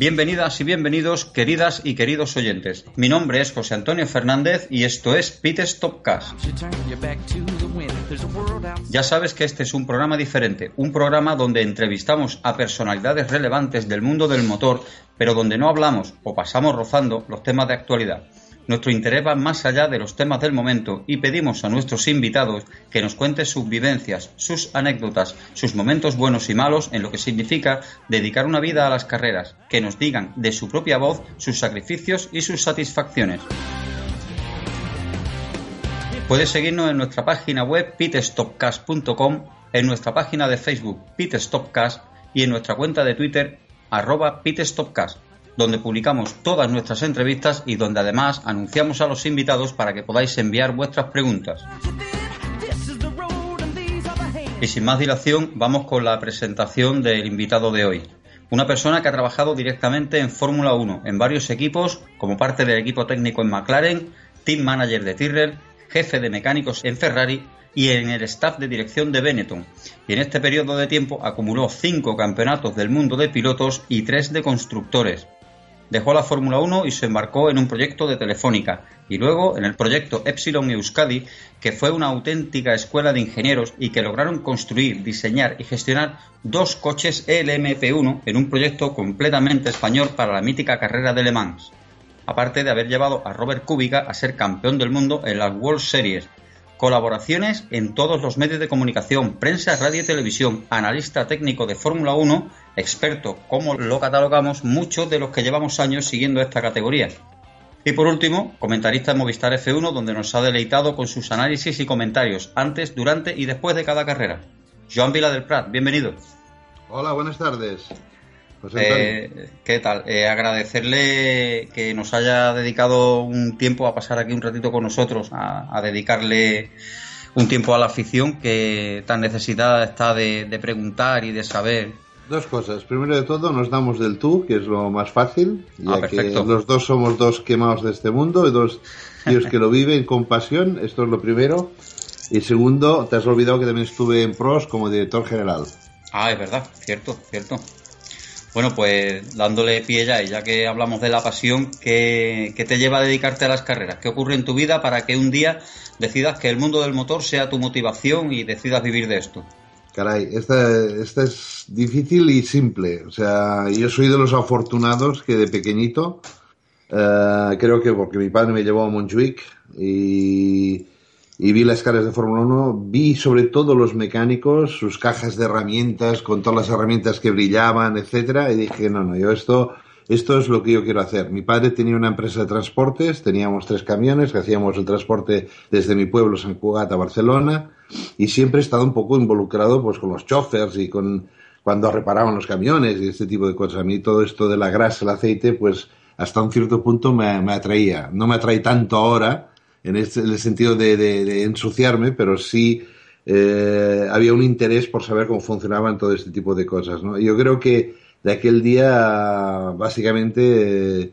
Bienvenidas y bienvenidos, queridas y queridos oyentes. Mi nombre es José Antonio Fernández y esto es Pit Stop Cast. Ya sabes que este es un programa diferente, un programa donde entrevistamos a personalidades relevantes del mundo del motor, pero donde no hablamos o pasamos rozando los temas de actualidad. Nuestro interés va más allá de los temas del momento y pedimos a nuestros invitados que nos cuenten sus vivencias, sus anécdotas, sus momentos buenos y malos en lo que significa dedicar una vida a las carreras, que nos digan de su propia voz sus sacrificios y sus satisfacciones. Puedes seguirnos en nuestra página web pitstopcast.com, en nuestra página de Facebook Pitstopcast y en nuestra cuenta de Twitter arroba pitstopcast donde publicamos todas nuestras entrevistas y donde además anunciamos a los invitados para que podáis enviar vuestras preguntas. Y sin más dilación, vamos con la presentación del invitado de hoy. Una persona que ha trabajado directamente en Fórmula 1, en varios equipos, como parte del equipo técnico en McLaren, team manager de Tyrrell, jefe de mecánicos en Ferrari y en el staff de dirección de Benetton. Y en este periodo de tiempo acumuló cinco campeonatos del mundo de pilotos y tres de constructores dejó la Fórmula 1 y se embarcó en un proyecto de Telefónica y luego en el proyecto Epsilon Euskadi, que fue una auténtica escuela de ingenieros y que lograron construir, diseñar y gestionar dos coches LMP1 en un proyecto completamente español para la mítica carrera de Le Mans. Aparte de haber llevado a Robert Kubica a ser campeón del mundo en las World Series, colaboraciones en todos los medios de comunicación, prensa, radio y televisión, analista técnico de Fórmula 1, experto, como lo catalogamos muchos de los que llevamos años siguiendo esta categoría. Y por último, comentarista de Movistar F1, donde nos ha deleitado con sus análisis y comentarios antes, durante y después de cada carrera. Joan Vila del Prat, bienvenido. Hola, buenas tardes. Eh, ¿Qué tal? Eh, agradecerle que nos haya dedicado un tiempo a pasar aquí un ratito con nosotros, a, dedicarle un tiempo a la afición que tan necesitada está de, preguntar y de saber. Dos cosas. Primero de todo, nos damos del tú, que es lo más fácil, ya ah, que los dos somos dos quemados de este mundo, y dos tíos que lo viven con pasión. Esto es lo primero. Y segundo, te has olvidado que también estuve en pros como director general. Ah, es verdad, cierto, cierto. Bueno, pues dándole pie ya, y ya que hablamos de la pasión, ¿qué, te lleva a dedicarte a las carreras? ¿Qué ocurre en tu vida para que un día decidas que el mundo del motor sea tu motivación y decidas vivir de esto? Caray, esta, esta es difícil y simple. O sea, yo soy de los afortunados que de pequeñito, eh, creo que porque mi padre me llevó a Montjuic y y vi las caras de Fórmula 1, vi sobre todo los mecánicos, sus cajas de herramientas, con todas las herramientas que brillaban, etcétera, y dije, no, no, yo esto, esto es lo que yo quiero hacer. Mi padre tenía una empresa de transportes, teníamos tres camiones que hacíamos el transporte desde mi pueblo, San Cugat, a Barcelona, y siempre he estado un poco involucrado pues con los chofers y con cuando reparaban los camiones y este tipo de cosas. A mí todo esto de la grasa, el aceite, pues hasta un cierto punto me, me atraía. No me atrae tanto ahora, en, este, el sentido de, ensuciarme, pero sí eh, había un interés por saber cómo funcionaban todo este tipo de cosas. ¿no? Yo creo que de aquel día, básicamente,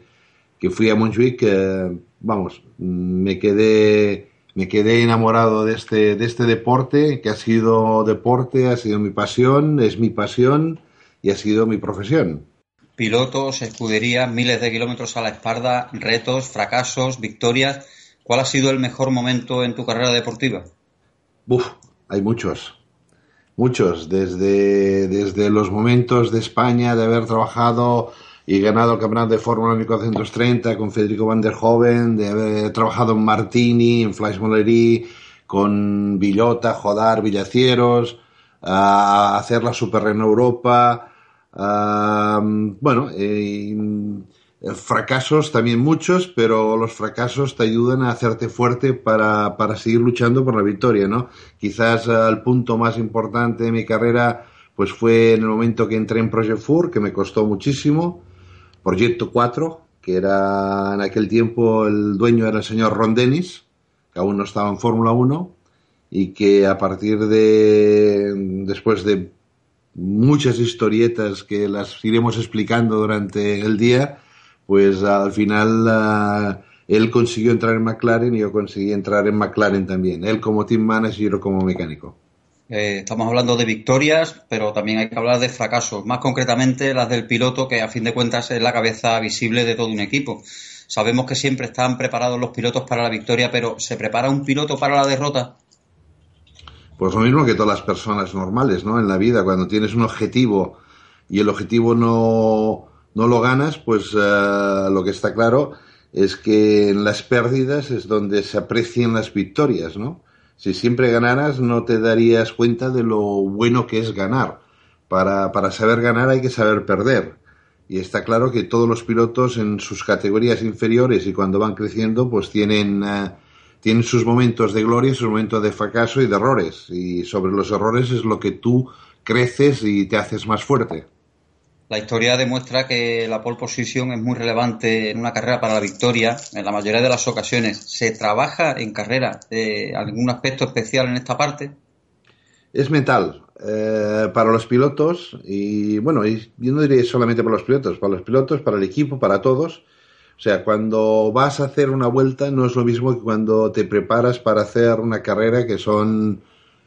que fui a Montjuic, eh, vamos, me quedé, me quedé enamorado de este, de este deporte, que ha sido deporte, ha sido mi pasión, es mi pasión y ha sido mi profesión. Pilotos, escuderías, miles de kilómetros a la espalda, retos, fracasos, victorias ¿Cuál ha sido el mejor momento en tu carrera deportiva? Uf, hay muchos. Muchos, desde, desde los momentos de España, de haber trabajado y ganado el campeonato de Fórmula 1930 con Federico Van der Hoven, de haber trabajado en Martini, en Flash con Villota, Jodar, Villacieros, a hacer la Super Renault Europa, bueno, eh, fracasos también muchos, pero los fracasos te ayudan a hacerte fuerte para, para seguir luchando por la victoria, ¿no? Quizás el punto más importante de mi carrera pues fue en el momento que entré en Project Four, que me costó muchísimo, Proyecto 4, que era en aquel tiempo el dueño era el señor Ron Dennis, que aún no estaba en Fórmula 1, y que a partir de, después de muchas historietas que las iremos explicando durante el día, pues al final uh, él consiguió entrar en McLaren y yo conseguí entrar en McLaren también. Él como team manager y yo como mecánico. Eh, estamos hablando de victorias, pero también hay que hablar de fracasos, más concretamente las del piloto, que a fin de cuentas es la cabeza visible de todo un equipo. Sabemos que siempre están preparados los pilotos para la victoria, pero ¿se prepara un piloto para la derrota? Pues lo mismo que todas las personas normales, ¿no? En la vida, cuando tienes un objetivo y el objetivo no, no lo ganas, pues eh, lo que está claro es que en las pérdidas es donde se aprecian las victorias, ¿no? Si siempre ganaras no te darías cuenta de lo bueno que es ganar. Para, para saber ganar hay que saber perder. Y está claro que todos los pilotos en sus categorías inferiores y cuando van creciendo pues tienen, eh, tienen sus momentos de gloria, sus momentos de fracaso y de errores. Y sobre los errores es lo que tú creces y te haces más fuerte. La historia demuestra que la pole position es muy relevante en una carrera para la victoria en la mayoría de las ocasiones. ¿Se trabaja en carrera eh, algún aspecto especial en esta parte? Es mental. Eh, para los pilotos, y bueno, yo no diría solamente para los pilotos, para los pilotos, para el equipo, para todos. O sea, cuando vas a hacer una vuelta no es lo mismo que cuando te preparas para hacer una carrera que son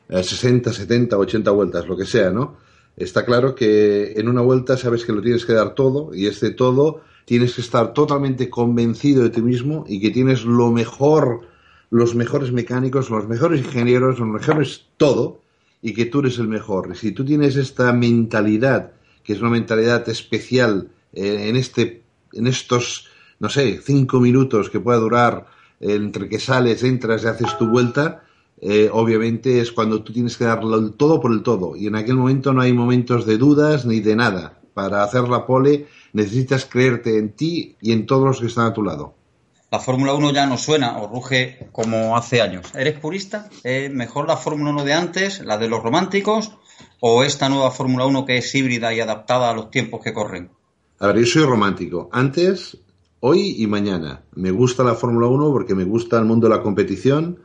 60, 70, 80 vueltas, lo que sea, ¿no? Está claro que en una vuelta sabes que lo tienes que dar todo y este todo tienes que estar totalmente convencido de ti mismo y que tienes lo mejor, los mejores mecánicos, los mejores ingenieros, los mejores todo y que tú eres el mejor. Y si tú tienes esta mentalidad, que es una mentalidad especial eh, en este, en estos, no sé, cinco minutos que pueda durar entre que sales, entras y haces tu vuelta, eh, obviamente es cuando tú tienes que darlo el todo por el todo. Y en aquel momento no hay momentos de dudas ni de nada. Para hacer la pole necesitas creerte en ti y en todos los que están a tu lado. La Fórmula 1 ya no suena o ruge como hace años. ¿Eres purista? ¿Es mejor la Fórmula 1 de antes, la de los románticos, o esta nueva Fórmula 1 que es híbrida y adaptada a los tiempos que corren? A ver, yo soy romántico. Antes, hoy y mañana. Me gusta la Fórmula 1 porque me gusta el mundo de la competición,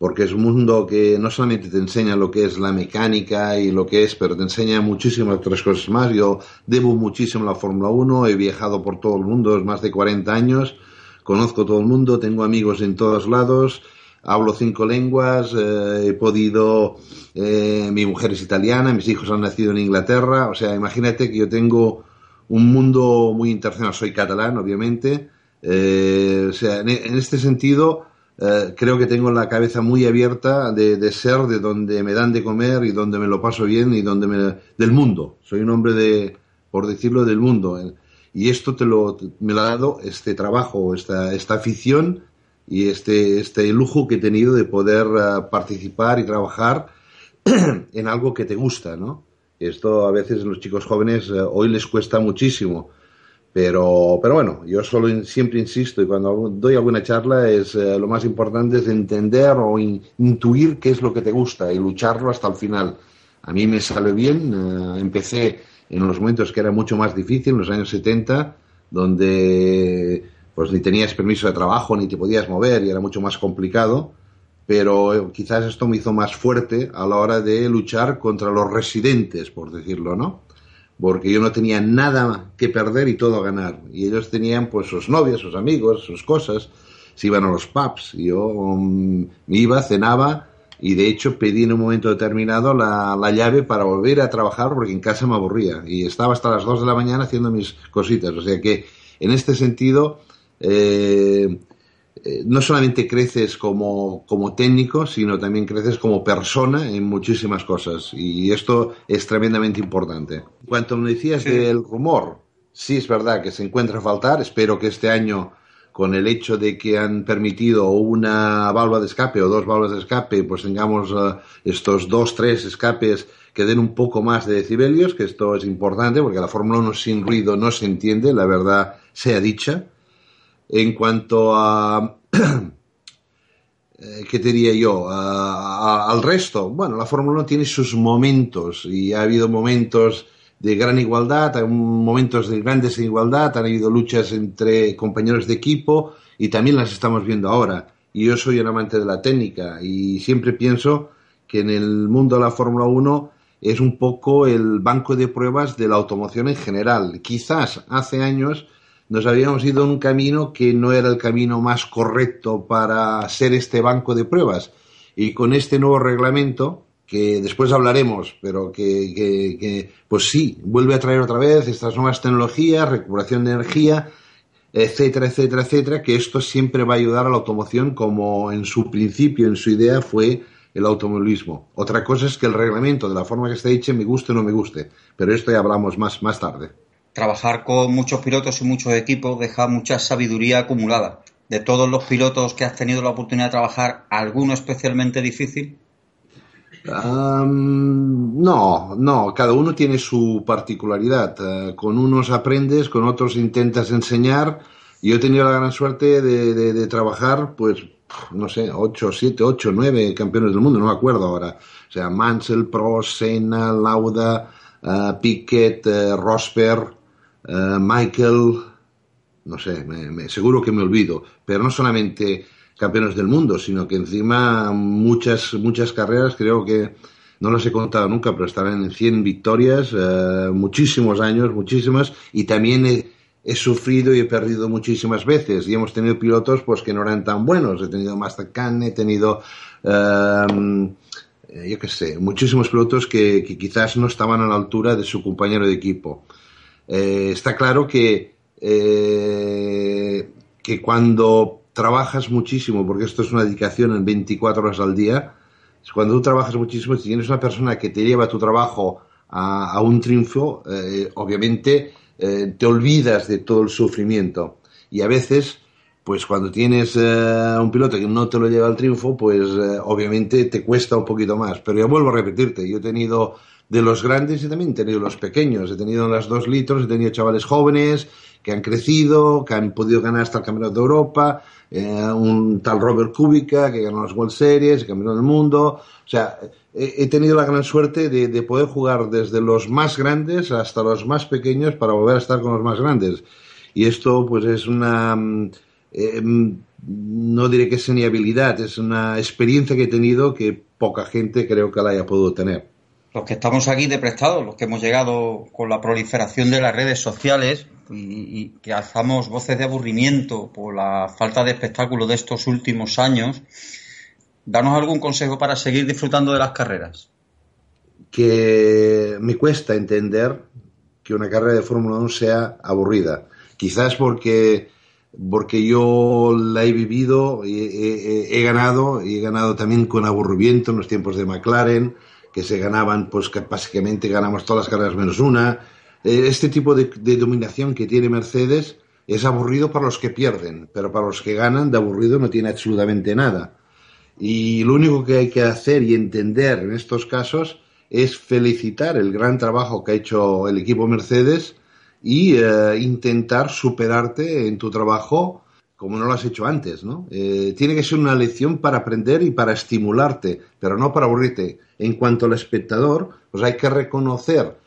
porque es un mundo que no solamente te enseña lo que es la mecánica y lo que es, pero te enseña muchísimas otras cosas más. Yo debo muchísimo a la Fórmula 1, he viajado por todo el mundo, más de 40 años, conozco todo el mundo, tengo amigos en todos lados, hablo cinco lenguas, eh, he podido, eh, mi mujer es italiana, mis hijos han nacido en Inglaterra, o sea, imagínate que yo tengo un mundo muy internacional, soy catalán, obviamente, eh, o sea, en, en este sentido, eh, creo que tengo la cabeza muy abierta de, ser de donde me dan de comer y donde me lo paso bien y donde me, del mundo. Soy un hombre de, por decirlo, del mundo. Y esto te lo, me lo ha dado este trabajo, esta, esta afición y este, este lujo que he tenido de poder eh, participar y trabajar en algo que te gusta, ¿no? Esto a veces los chicos jóvenes eh, hoy les cuesta muchísimo pero, pero bueno, yo solo siempre insisto y cuando doy alguna charla es eh, lo más importante es entender o intuir qué es lo que te gusta y lucharlo hasta el final. A mí me sale bien, eh, empecé en los momentos que era mucho más difícil, en los años 70, donde pues ni tenías permiso de trabajo ni te podías mover y era mucho más complicado, pero quizás esto me hizo más fuerte a la hora de luchar contra los residentes, por decirlo, ¿no? Porque yo no tenía nada que perder y todo a ganar. Y ellos tenían pues sus novias, sus amigos, sus cosas, se iban a los pubs. Yo um, iba, cenaba y de hecho pedí en un momento determinado la, la, llave para volver a trabajar porque en casa me aburría. Y estaba hasta las 2 de la mañana haciendo mis cositas. O sea que en este sentido... Eh, eh, no solamente creces como, como, técnico, sino también creces como persona en muchísimas cosas. Y esto es tremendamente importante. Cuanto me decías del rumor, sí es verdad que se encuentra a faltar. Espero que este año, con el hecho de que han permitido una válvula de escape o dos válvulas de escape, pues tengamos uh, estos dos, tres escapes que den un poco más de decibelios, que esto es importante porque la Fórmula 1 sin ruido no se entiende, la verdad sea dicha en cuanto a... Eh, ¿Qué te diría yo? al resto, bueno, la Fórmula 1 tiene sus momentos y ha habido momentos de gran igualdad, hay momentos de gran desigualdad, han habido luchas entre compañeros de equipo y también las estamos viendo ahora. Y yo soy un amante de la técnica y siempre pienso que en el mundo de la Fórmula 1 es un poco el banco de pruebas de la automoción en general. Quizás hace años nos habíamos ido un camino que no era el camino más correcto para ser este banco de pruebas. Y con este nuevo reglamento, que después hablaremos, pero que, pues sí, vuelve a traer otra vez estas nuevas tecnologías, recuperación de energía, etcétera, etcétera, etcétera, que esto siempre va a ayudar a la automoción como en su principio, en su idea fue el automovilismo. Otra cosa es que el reglamento, de la forma que está hecho, me guste o no me guste, pero esto ya hablamos más, más tarde. Trabajar con muchos pilotos y muchos equipos deja mucha sabiduría acumulada. De todos los pilotos que has tenido la oportunidad de trabajar, ¿alguno especialmente difícil? No, no, cada uno tiene su particularidad. Eh, con unos aprendes, con otros intentas enseñar. Yo he tenido la gran suerte de, trabajar, pues, no sé, 8, 7, 8, 9 campeones del mundo, no me acuerdo ahora. O sea, Mansell, Pro, Senna, Lauda, uh, Piquet, uh, Rosberg, Michael, no sé, seguro que me olvido. Pero no solamente campeones del mundo, sino que encima muchas, muchas carreras, creo que no las he contado nunca, pero estarán en 100 victorias, eh, muchísimos años, muchísimas, y también he, sufrido y he perdido muchísimas veces, y hemos tenido pilotos pues que no eran tan buenos, he tenido Mastercan, he tenido, em, eh, yo qué sé, muchísimos pilotos que, quizás no estaban a la altura de su compañero de equipo. Eh, está claro que, que cuando trabajas muchísimo, porque esto es una dedicación en 24 horas al día, cuando tú trabajas muchísimo, si tienes una persona que te lleva tu trabajo a, un triunfo, eh, obviamente eh, te olvidas de todo el sufrimiento. Y a veces, pues cuando tienes eh, un piloto que no te lo lleva al triunfo, pues obviamente te cuesta un poquito más. Pero yo vuelvo a repetirte, yo he tenido de los grandes y también he tenido los pequeños. He tenido las dos litros, he tenido chavales jóvenes que han crecido, que han podido ganar hasta el Campeonato de Europa, eh, un tal Robert Kubica que ganó las World Series, campeón del mundo. O sea, he, tenido la gran suerte de, poder jugar desde los más grandes hasta los más pequeños para volver a estar con los más grandes. Y esto, pues, es una. Eh, no diré que es ni habilidad, es una experiencia que he tenido que poca gente creo que la haya podido tener. Los que estamos aquí de prestado, los que hemos llegado con la proliferación de las redes sociales, y, que alzamos voces de aburrimiento por la falta de espectáculo de estos últimos años, danos algún consejo para seguir disfrutando de las carreras. Que me cuesta entender que una carrera de Fórmula 1 sea aburrida. Quizás porque, porque yo la he vivido, he, he, ganado, y he ganado también con aburrimiento en los tiempos de McLaren, que se ganaban, pues que básicamente ganamos todas las carreras menos una, este tipo de, dominación que tiene Mercedes es aburrido para los que pierden, pero para los que ganan de aburrido no tiene absolutamente nada. Y lo único que hay que hacer y entender en estos casos es felicitar el gran trabajo que ha hecho el equipo Mercedes y eh, intentar superarte en tu trabajo como no lo has hecho antes, ¿no? Eh, tiene que ser una lección para aprender y para estimularte, pero no para aburrirte. En cuanto al espectador, pues hay que reconocer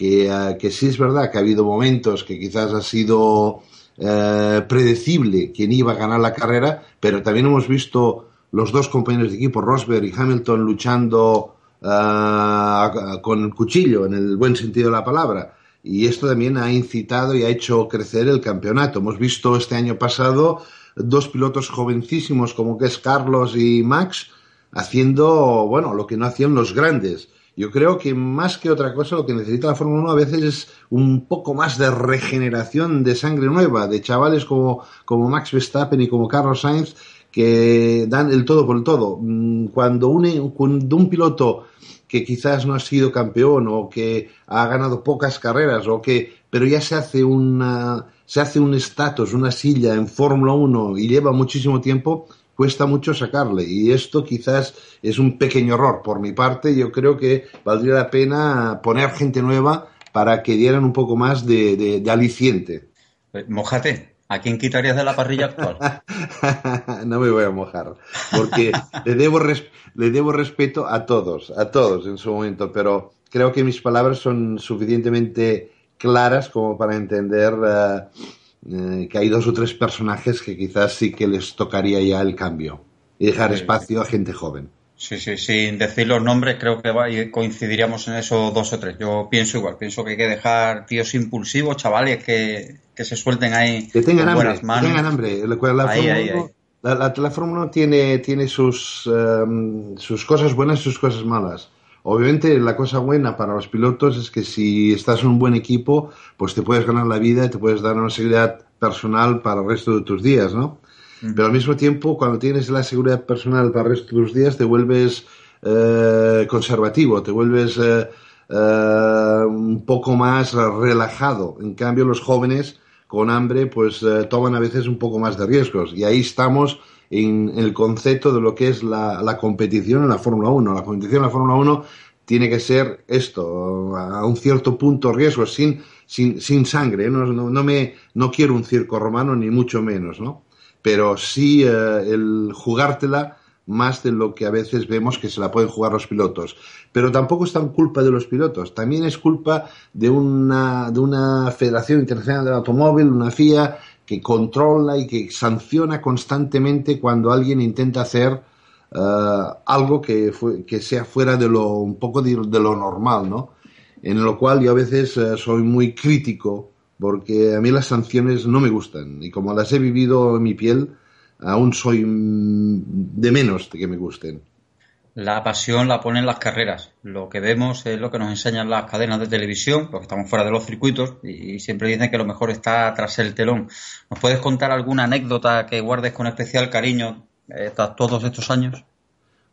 eh, que, sí es verdad que ha habido momentos que quizás ha sido eh, predecible quién iba a ganar la carrera, pero también hemos visto los dos compañeros de equipo, Rosberg y Hamilton, luchando eh, con el cuchillo, en el buen sentido de la palabra. Y esto también ha incitado y ha hecho crecer el campeonato. Hemos visto este año pasado dos pilotos jovencísimos como que es Carlos y Max haciendo, bueno, lo que no hacían los grandes yo creo que más que otra cosa lo que necesita la Fórmula 1 a veces es un poco más de regeneración de sangre nueva, de chavales como, como Max Verstappen y como Carlos Sainz que dan el todo por el todo. Mm, cuando un, cuando un piloto que quizás no ha sido campeón o que ha ganado pocas carreras o que pero ya se hace una se hace un estatus, una silla en Fórmula 1 y lleva muchísimo tiempo, cuesta mucho sacarle. Y esto quizás es un pequeño error por mi parte. Yo creo que valdría la pena poner gente nueva para que dieran un poco más de, aliciente. Eh, mojate. ¿A quién quitarías de la parrilla actual? no me voy a mojar, porque le debo, le debo respeto a todos, a todos en su momento, pero creo que mis palabras son suficientemente claras como para entender eh, eh, que hay dos o tres personajes que quizás sí que les tocaría ya el cambio y dejar espacio a gente joven. Sí, sí, sin decir los nombres creo que coincidiríamos en esos dos o tres. Yo pienso igual, pienso que hay que dejar tíos impulsivos, chavales que, se suelten ahí que tengan hambre, Que tengan hambre. La, Fórmula 1 tiene, tiene sus, em, sus cosas buenas y sus cosas malas. Obviamente la cosa buena para los pilotos es que si estás en un buen equipo, pues te puedes ganar la vida y te puedes dar una seguridad personal para el resto de tus días, ¿no? Pero al mismo tiempo, cuando tienes la seguridad personal para el resto de tus días, te vuelves eh, conservativo, te vuelves eh, eh, un poco más relajado. En cambio, los jóvenes con hambre, pues toman a veces un poco más de riesgos. Y ahí estamos en, el concepto de lo que es la, competición en la Fórmula 1. La competición en la Fórmula 1 tiene que ser esto, a un cierto punto riesgo, sin, sin, sin sangre. No, no, me, no quiero un circo romano, ni mucho menos, ¿no? Pero sí el jugártela más de lo que a veces vemos que se la pueden jugar los pilotos. Pero tampoco es tan culpa de los pilotos, también es culpa de una, de una Federación Internacional del Automóvil, una FIA, que controla y que sanciona constantemente cuando alguien intenta hacer eh, algo que, sea fuera de lo, un poco de, lo normal, ¿no? En lo cual yo a veces eh, soy muy crítico porque a mí las sanciones no me gustan y como las he vivido en mi piel, aún soy de menos de que me gusten. La pasión la ponen las carreras. Lo que vemos es lo que nos enseñan las cadenas de televisión, porque estamos fuera de los circuitos y siempre dicen que lo mejor está tras el telón. ¿Nos puedes contar alguna anécdota que guardes con especial cariño eh, todos estos años?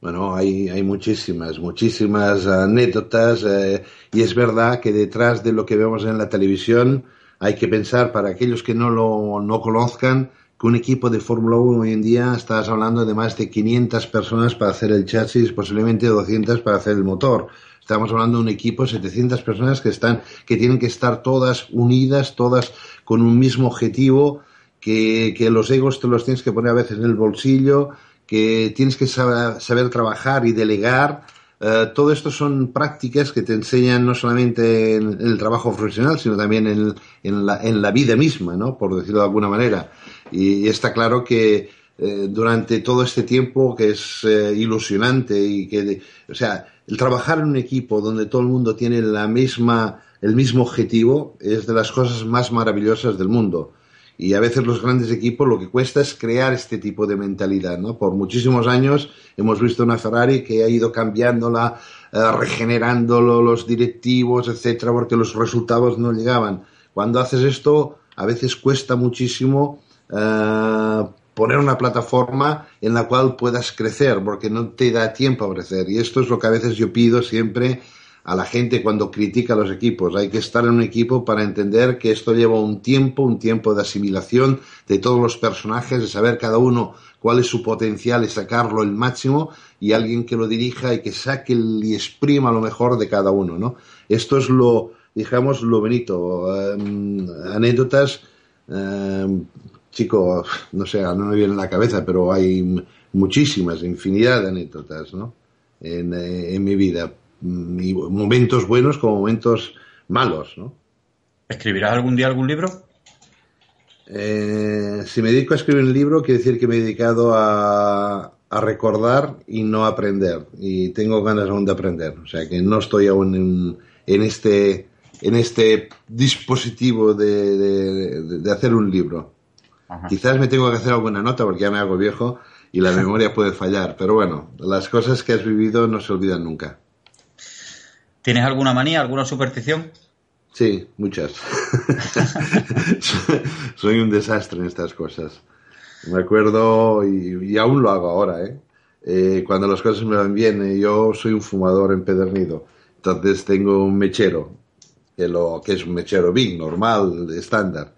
Bueno, hay, hay muchísimas, muchísimas anécdotas eh, y es verdad que detrás de lo que vemos en la televisión hay que pensar, para aquellos que no lo no conozcan, que un equipo de Fórmula 1 hoy en día estás hablando de más de 500 personas para hacer el chasis, posiblemente 200 para hacer el motor. Estamos hablando de un equipo de 700 personas que están, que tienen que estar todas unidas, todas con un mismo objetivo, que, que los egos te los tienes que poner a veces en el bolsillo, que tienes que saber, saber trabajar y delegar. Uh, todo esto son prácticas que te enseñan no solamente en, en el trabajo profesional, sino también en, en, la, en la vida misma, ¿no? Por decirlo de alguna manera. Y, está claro que eh, durante todo este tiempo que es eh, ilusionante y que, o sea, el trabajar en un equipo donde todo el mundo tiene la misma, el mismo objetivo es de las cosas más maravillosas del mundo. Y a veces los grandes equipos lo que cuesta es crear este tipo de mentalidad, ¿no? Por muchísimos años hemos visto una Ferrari que ha ido cambiándola, eh, regenerándolo, los directivos, etcétera, porque los resultados no llegaban. Cuando haces esto, a veces cuesta muchísimo eh, poner una plataforma en la cual puedas crecer, porque no te da tiempo a crecer. Y esto es lo que a veces yo pido siempre a la gente cuando critica a los equipos. Hay que estar en un equipo para entender que esto lleva un tiempo, un tiempo de asimilación de todos los personajes, de saber cada uno cuál es su potencial y sacarlo el máximo, y alguien que lo dirija y que saque y exprima lo mejor de cada uno, ¿no? Esto es lo, digamos, lo bonito. Eh, anécdotas eh, chico, no sé, no me viene en la cabeza, pero hay muchísimas, infinidad de anécdotas, ¿no? En, eh, mi vida. Mm, momentos buenos como momentos malos, ¿no? ¿Escribirás algún día algún libro? Eh, si me dedico a escribir un libro, quiere decir que me he dedicado a, recordar y no a aprender. Y tengo ganas aún de aprender. O sea que no estoy aún en, este, en este dispositivo de hacer un libro. Quizás me tengo que hacer alguna nota porque ya me hago viejo y la memoria puede fallar, pero bueno, las cosas que has vivido no se olvidan nunca. ¿Tienes alguna manía, alguna superstición? Sí, muchas. Soy un desastre en estas cosas. Me acuerdo, y, aún lo hago ahora, ¿eh? ¿eh? cuando las cosas me van bien, eh, yo soy un fumador empedernido. Entonces tengo un mechero, que, lo, que es un mechero big, normal, estándar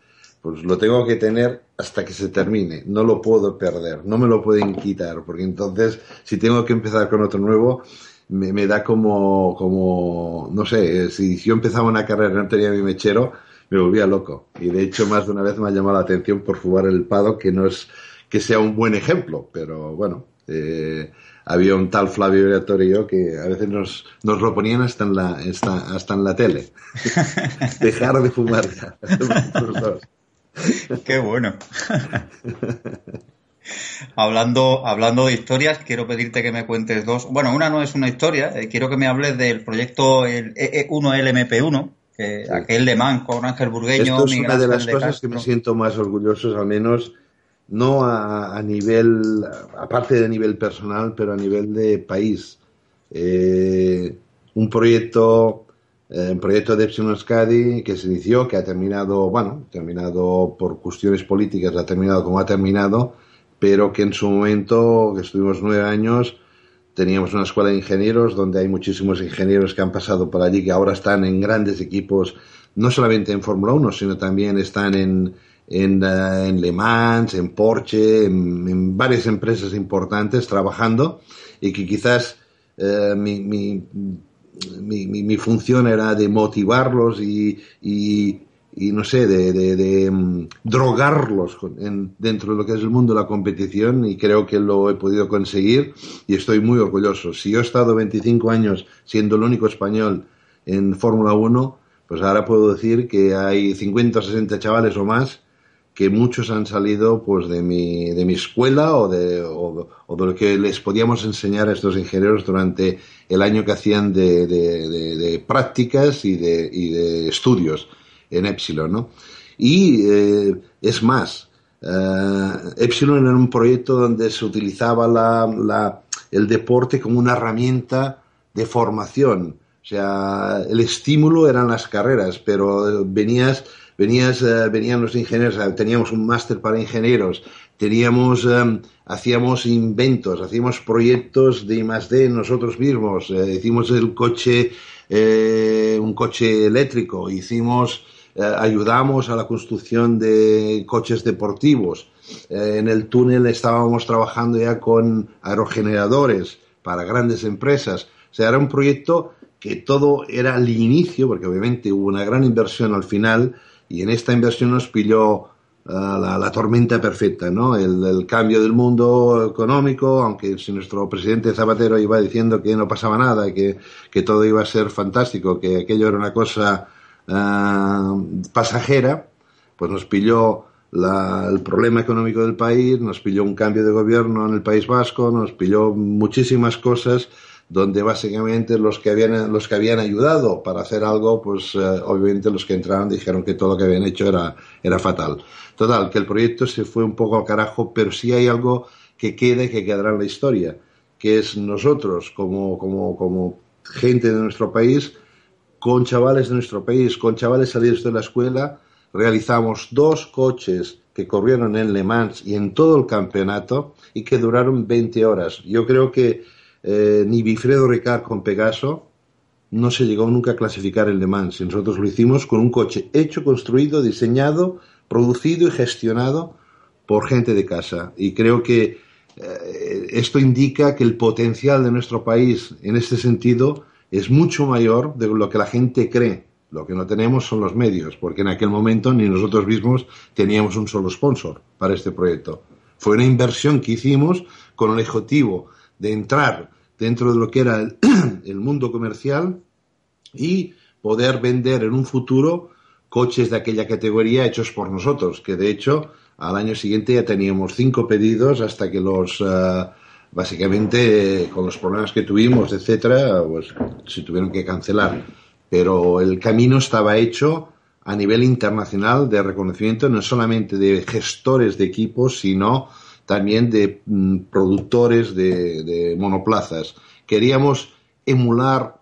pues lo tengo que tener hasta que se termine, no lo puedo perder, no me lo pueden quitar, porque entonces si tengo que empezar con otro nuevo, me, da como, como, no sé, si yo empezaba una carrera y no tenía mi mechero, me volvía loco. Y de hecho más de una vez me ha llamado la atención por fumar el pado, que no es que sea un buen ejemplo, pero bueno, eh, había un tal Flavio Oratorio que a veces nos, nos lo ponían hasta en la, hasta, hasta en la tele. Dejar de fumar ya. Qué bueno. hablando, hablando de historias, quiero pedirte que me cuentes dos. Bueno, una no es una historia, eh, quiero que me hables del proyecto el EE1 LMP1, que aquel de Man con Ángel Burgueño. Esto es una de las cosas que me siento más orgulloso, al menos no a, nivel, aparte de nivel personal, pero a nivel de país. Eh, un proyecto, eh, un proyecto de Epsilon Scadi que se inició, que ha terminado, bueno, terminado por cuestiones políticas, ha terminado como ha terminado, pero que en su momento, que estuvimos nueve años, teníamos una escuela de ingenieros donde hay muchísimos ingenieros que han pasado por allí, que ahora están en grandes equipos, no solamente en Fórmula 1, sino también están en, en, eh, en Le Mans, en Porsche, en, varias empresas importantes trabajando y que quizás eh, mi, mi, mi, mi, función era de motivarlos y, y, no sé, de, de, um, drogarlos en, dentro de lo que es el mundo de la competición y creo que lo he podido conseguir y estoy muy orgulloso. Si yo he estado 25 años siendo el único español en Fórmula 1, pues ahora puedo decir que hay 50 o 60 chavales o más que muchos han salido pues de mi, de mi escuela o de, o, de lo que les podíamos enseñar a estos ingenieros durante el año que hacían de, de, de prácticas y de, y de estudios en Epsilon, ¿no? Y eh, es más, eh, Epsilon era un proyecto donde se utilizaba la, la, el deporte como una herramienta de formación. O sea, el estímulo eran las carreras, pero venías, venías, eh, venían los ingenieros, teníamos un máster para ingenieros, teníamos, um, hacíamos inventos, hacíamos proyectos de I más D nosotros mismos, eh, hicimos el coche, eh, un coche eléctrico, hicimos eh, ayudamos a la construcción de coches deportivos. Eh, en el túnel estábamos trabajando ya con aerogeneradores para grandes empresas. O sea, era un proyecto que todo era al inicio, porque obviamente hubo una gran inversión al final, y en esta inversión nos pilló uh, la, la, tormenta perfecta, ¿no? El, el, cambio del mundo económico, aunque si nuestro presidente Zapatero iba diciendo que no pasaba nada, que, que todo iba a ser fantástico, que aquello era una cosa uh, pasajera, pues nos pilló la, el problema económico del país, nos pilló un cambio de gobierno en el País Vasco, nos pilló muchísimas cosas donde básicamente los que habían los que habían ayudado para hacer algo, pues eh, obviamente los que entraron dijeron que todo lo que habían hecho era, era fatal. Total, que el proyecto se fue un poco al carajo, pero sí hay algo que queda y que quedará en la historia, que es nosotros como, como, como gente de nuestro país con chavales de nuestro país, con chavales salidos de la escuela, realizamos dos coches que corrieron en Le Mans y en todo el campeonato y que duraron 20 horas. Yo creo que eh, ni Bifredo Ricard con Pegaso no se llegó nunca a clasificar en Le Mans. Nosotros lo hicimos con un coche hecho, construido, diseñado, producido y gestionado por gente de casa. Y creo que eh, esto indica que el potencial de nuestro país en este sentido es mucho mayor de lo que la gente cree. Lo que no tenemos son los medios, porque en aquel momento ni nosotros mismos teníamos un solo sponsor para este proyecto. Fue una inversión que hicimos con el objetivo de entrar dentro de lo que era el, mundo comercial y poder vender en un futuro coches de aquella categoría hechos por nosotros, que de hecho al año siguiente ya teníamos cinco pedidos hasta que los uh, básicamente con los problemas que tuvimos, etcétera, pues se tuvieron que cancelar. Pero el camino estaba hecho a nivel internacional de reconocimiento no solamente de gestores de equipos, sino también de mm, productores de, de, monoplazas. Queríamos emular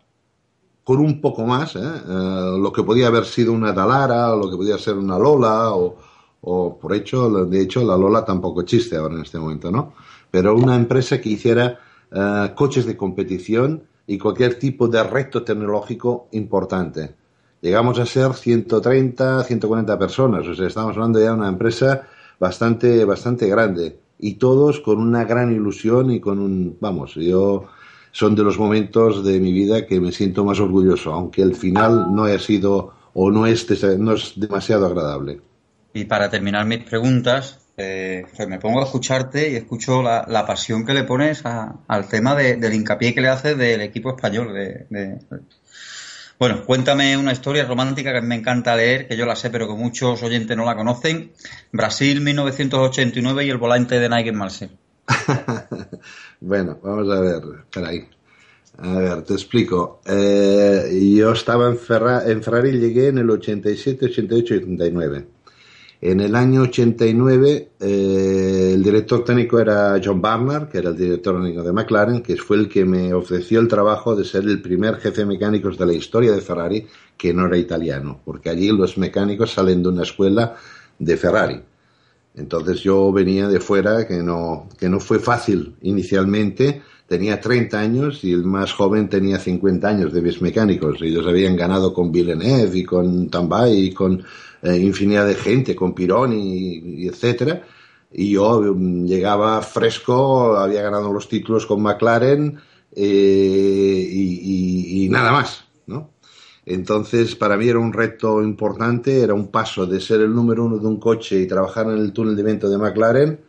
con un poco más ¿eh? Uh, lo que podía haber sido una Dalara, o lo que podía ser una Lola, o, o por hecho, de hecho, la Lola tampoco existe ahora en este momento, ¿no? pero una empresa que hiciera uh, coches de competición y cualquier tipo de reto tecnológico importante. Llegamos a ser 130, 140 personas, o sea, estamos hablando ya de una empresa bastante, bastante grande y todos con una gran ilusión y con un, vamos, yo son de los momentos de mi vida que me siento más orgulloso, aunque el final no haya sido o no es, no es demasiado agradable. Y para terminar mis preguntas, eh, me pongo a escucharte y escucho la, la pasión que le pones a, al tema de, del hincapié que le haces del equipo español. De, bueno, cuéntame una historia romántica que me encanta leer, que yo la sé, pero que muchos oyentes no la conocen. Brasil 1989 y el volante de Nigel Mansell. bueno, vamos a ver, espera ahí. A ver, te explico. Eh, yo estaba en, Ferra en Ferrari, llegué en el 87, 88 y 89 En el año 89 eh, el director técnico era John Barnard, que era el director técnico de McLaren, que fue el que me ofreció el trabajo de ser el primer jefe de mecánicos de la historia de Ferrari que no era italiano, porque allí los mecánicos salen de una escuela de Ferrari. Entonces yo venía de fuera, que no, que no fue fácil inicialmente. Tenía 30 años y el más joven tenía 50 años de mis mecánicos. Ellos habían ganado con Villeneuve y con Tambay y con eh, infinidad de gente, con Pironi y, etcétera. Y yo mm, llegaba fresco, había ganado los títulos con McLaren eh, y, y nada más, ¿no? Entonces, para mí era un reto importante, era un paso de ser el número uno de un coche y trabajar en el túnel de viento de McLaren,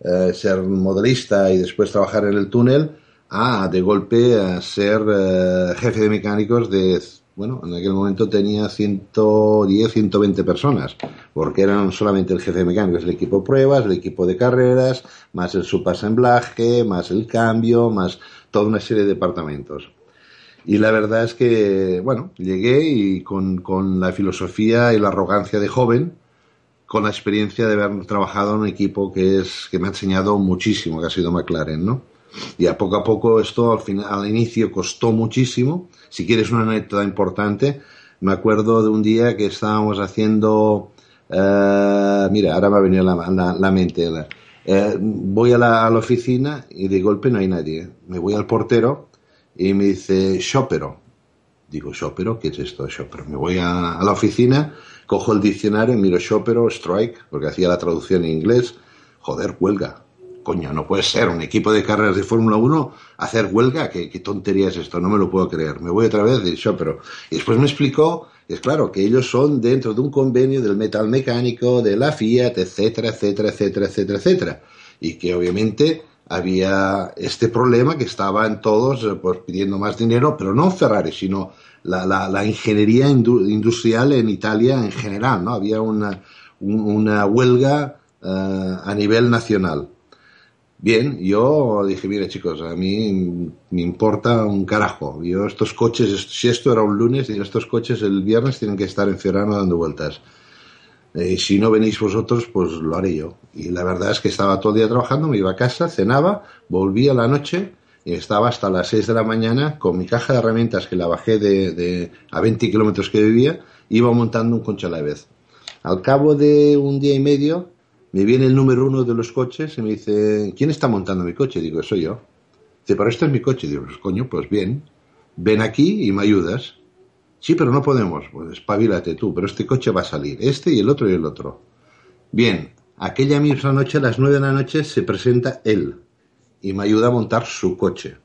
eh, ser modelista y después trabajar en el túnel, a de golpe a ser eh, jefe de mecánicos de, bueno, en aquel momento tenía 110, 120 personas, porque eran solamente el jefe de mecánicos, el equipo de pruebas, el equipo de carreras, más el subasemblaje, más el cambio, más toda una serie de departamentos. Y la verdad es que, bueno, llegué y con, con, la filosofía y la arrogancia de joven, con la experiencia de haber trabajado en un equipo que, es, que me ha enseñado muchísimo, que ha sido McLaren, ¿no? Y a poco a poco esto al, final, al inicio costó muchísimo. Si quieres una anécdota importante, me acuerdo de un día que estábamos haciendo, uh, mira, ahora me ha venido la, la, la mente, uh, voy a la, a la oficina y de golpe no hay nadie. Me voy al portero y me dice, Shopero. Digo, Shopero, ¿qué es esto Shopero? Me voy a, a, la oficina, cojo el diccionario, miro Shopero, Strike, porque hacía la traducción en inglés. Joder, huelga. Coño, no puede ser un equipo de carreras de Fórmula 1 hacer huelga. ¿Qué, ¿Qué, tontería es esto? No me lo puedo creer. Me voy otra vez Shopero. Y después me explicó, es claro, que ellos son dentro de un convenio del metal mecánico, de la Fiat, etcétera, etcétera, etcétera, etcétera, etcétera. Y que obviamente había este problema que estaban todos eh, pues, pidiendo más dinero, pero no Ferrari, sino la, ingeniería industrial en Italia en general, ¿no? Había una, huelga uh, a nivel nacional. Bien, yo dije, mire chicos, a mí me importa un carajo. Yo estos coches, si esto era un lunes, y estos coches el viernes tienen que estar en Fiorano dando vueltas. Eh, si no venís vosotros, pues lo haré yo. Y la verdad es que estaba todo el día trabajando, me iba a casa, cenaba, volvía a la noche y estaba hasta las 6 de la mañana con mi caja de herramientas que la bajé de, a 20 kilómetros que vivía, iba montando un coche a la vez. Al cabo de un día y medio, me viene el número uno de los coches y me dice, ¿quién está montando mi coche? Digo, soy yo. Dice, pero este es mi coche. Digo, pues coño, pues bien, ven aquí y me ayudas. Sí, pero no podemos. Pues espabilate tú, pero este coche va a salir. Este y el otro y el otro. Bien, aquella misma noche, a las nueve de la noche, se presenta él y me ayuda a montar su coche.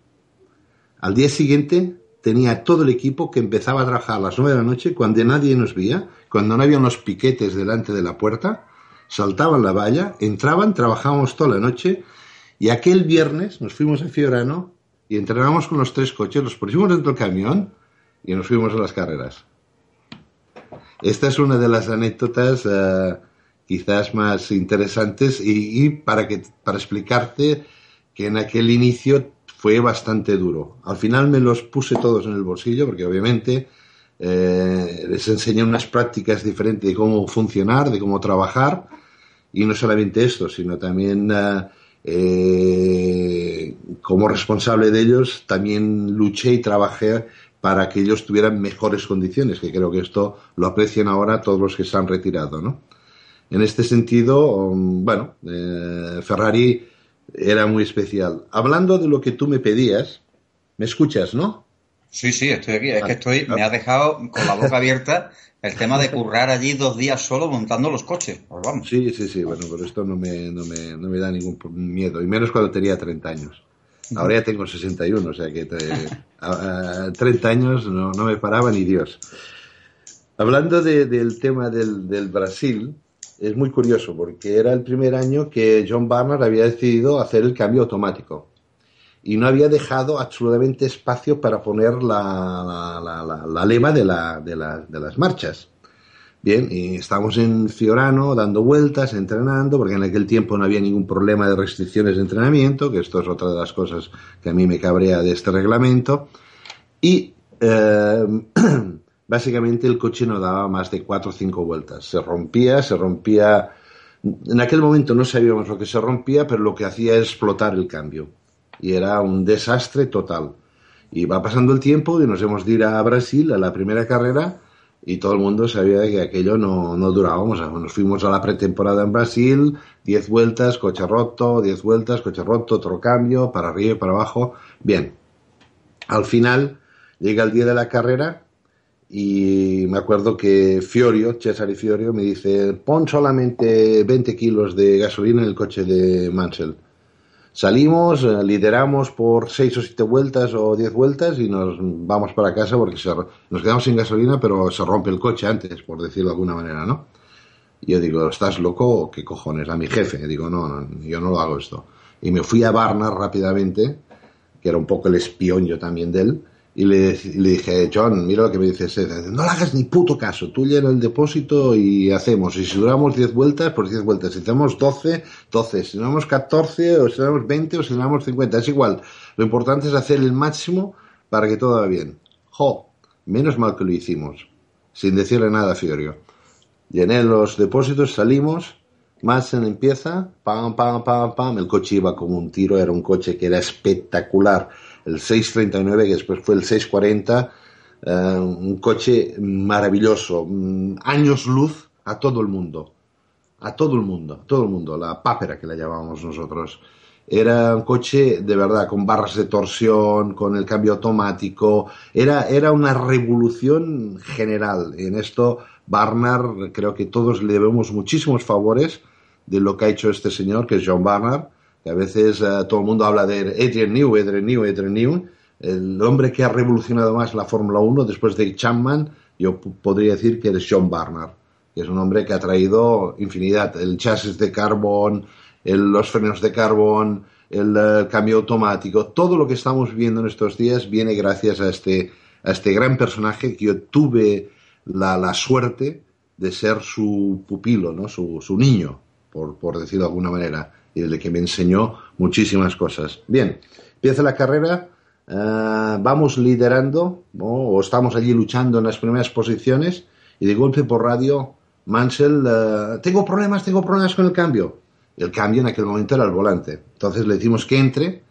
Al día siguiente tenía todo el equipo que empezaba a trabajar a las nueve de la noche cuando nadie nos veía, cuando no había unos piquetes delante de la puerta, saltaban la valla, entraban, trabajábamos toda la noche y aquel viernes nos fuimos a Fiorano y entrenamos con los tres coches, los pusimos dentro del camión y nos fuimos a las carreras. Esta es una de las anécdotas uh, quizás más interesantes y, y, para, que, para explicarte que en aquel inicio fue bastante duro. Al final me los puse todos en el bolsillo porque obviamente eh, les enseñé unas prácticas diferentes de cómo funcionar, de cómo trabajar y no solamente esto, sino también uh, eh, como responsable de ellos también luché y trabajé para que ellos tuvieran mejores condiciones, que creo que esto lo aprecian ahora todos los que se han retirado, ¿no? En este sentido, um, bueno, eh, Ferrari era muy especial. Hablando de lo que tú me pedías, ¿me escuchas, no? Sí, sí, estoy aquí. Es que estoy, me ha dejado con la boca abierta el tema de currar allí dos días solo montando los coches. Pues vamos. Sí, sí, sí. Bueno, pero esto no me, no me, no me da ningún miedo. Y menos cuando tenía 30 años. Ahora ya tengo 61, o sea que te, a, a 30 años no, no, me paraba ni Dios. Hablando de, del tema del, del, Brasil, es muy curioso porque era el primer año que John Barnard había decidido hacer el cambio automático y no había dejado absolutamente espacio para poner la, la, la, la lema de, de, de las marchas. Bien, y estamos en Fiorano dando vueltas, entrenando, porque en aquel tiempo no había ningún problema de restricciones de entrenamiento, que esto es otra de las cosas que a mí me cabrea de este reglamento. Y eh, básicamente el coche no daba más de cuatro o cinco vueltas. Se rompía, se rompía. En aquel momento no sabíamos lo que se rompía, pero lo que hacía es explotar el cambio. Y era un desastre total. Y va pasando el tiempo y nos hemos de ir a Brasil a la primera carrera y todo el mundo sabía que aquello no, no durábamos. Nos fuimos a la pretemporada en Brasil, 10 vueltas, coche roto, 10 vueltas, coche roto, otro cambio, para arriba y para abajo. Bien, al final llega el día de la carrera y me acuerdo que Fiorio, Cesare Fiorio, me dice, pon solamente 20 kilos de gasolina en el coche de Mansell. Salimos, eh, lideramos por 6 o 7 vueltas o 10 vueltas y nos vamos para casa porque nos quedamos sin gasolina, pero se rompe el coche antes, por decirlo de alguna manera, ¿no? Yo digo, ¿estás loco o qué cojones? A mi jefe. Digo, no, no, yo no lo hago esto. Y me fui a Barnard rápidamente, que era un poco el espión yo también de él, y le, dije, John, mira lo que me dices. No le hagas ni puto caso. Tú llena el depósito y hacemos. Y si duramos 10 vueltas, pues 10 vueltas. Si tenemos 12, 12. Si tenemos 14, o si tenemos 20, o si tenemos 50. Es igual. Lo importante es hacer el máximo para que todo vaya bien. Jo, menos mal que lo hicimos. Sin decirle nada a Fiorio. Llené los depósitos, salimos. Madsen empieza, pam, pam, pam, pam. El coche iba como un tiro. Era un coche que era espectacular el 639, que después fue el 640, eh, un coche maravilloso, mm, años luz a todo el mundo, a todo el mundo, todo el mundo, la pápera que la llamábamos nosotros. Era un coche de verdad con barras de torsión, con el cambio automático, era, era una revolución general. En esto, Barnard, creo que todos le debemos muchísimos favores de lo que ha hecho este señor, que es John Barnard, a veces eh, todo el mundo habla de Adrian New, Adrian New, Adrian New, el hombre que ha revolucionado más la Fórmula 1 después de Chapman, yo podría decir que es John Barnard, que es un hombre que ha traído infinidad, el chasis de carbón, los frenos de carbón, el, eh, cambio automático, todo lo que estamos viendo en estos días viene gracias a este, a este gran personaje que yo tuve la, la suerte de ser su pupilo, ¿no? su, su niño, por, por decirlo de alguna manera y el que me enseñó muchísimas cosas. Bien, empieza la carrera, eh, vamos liderando, o estamos allí luchando en las primeras posiciones, y de golpe por radio, Mansell, eh, tengo problemas, tengo problemas con el cambio. El cambio en aquel momento era el volante. Entonces le decimos que entre,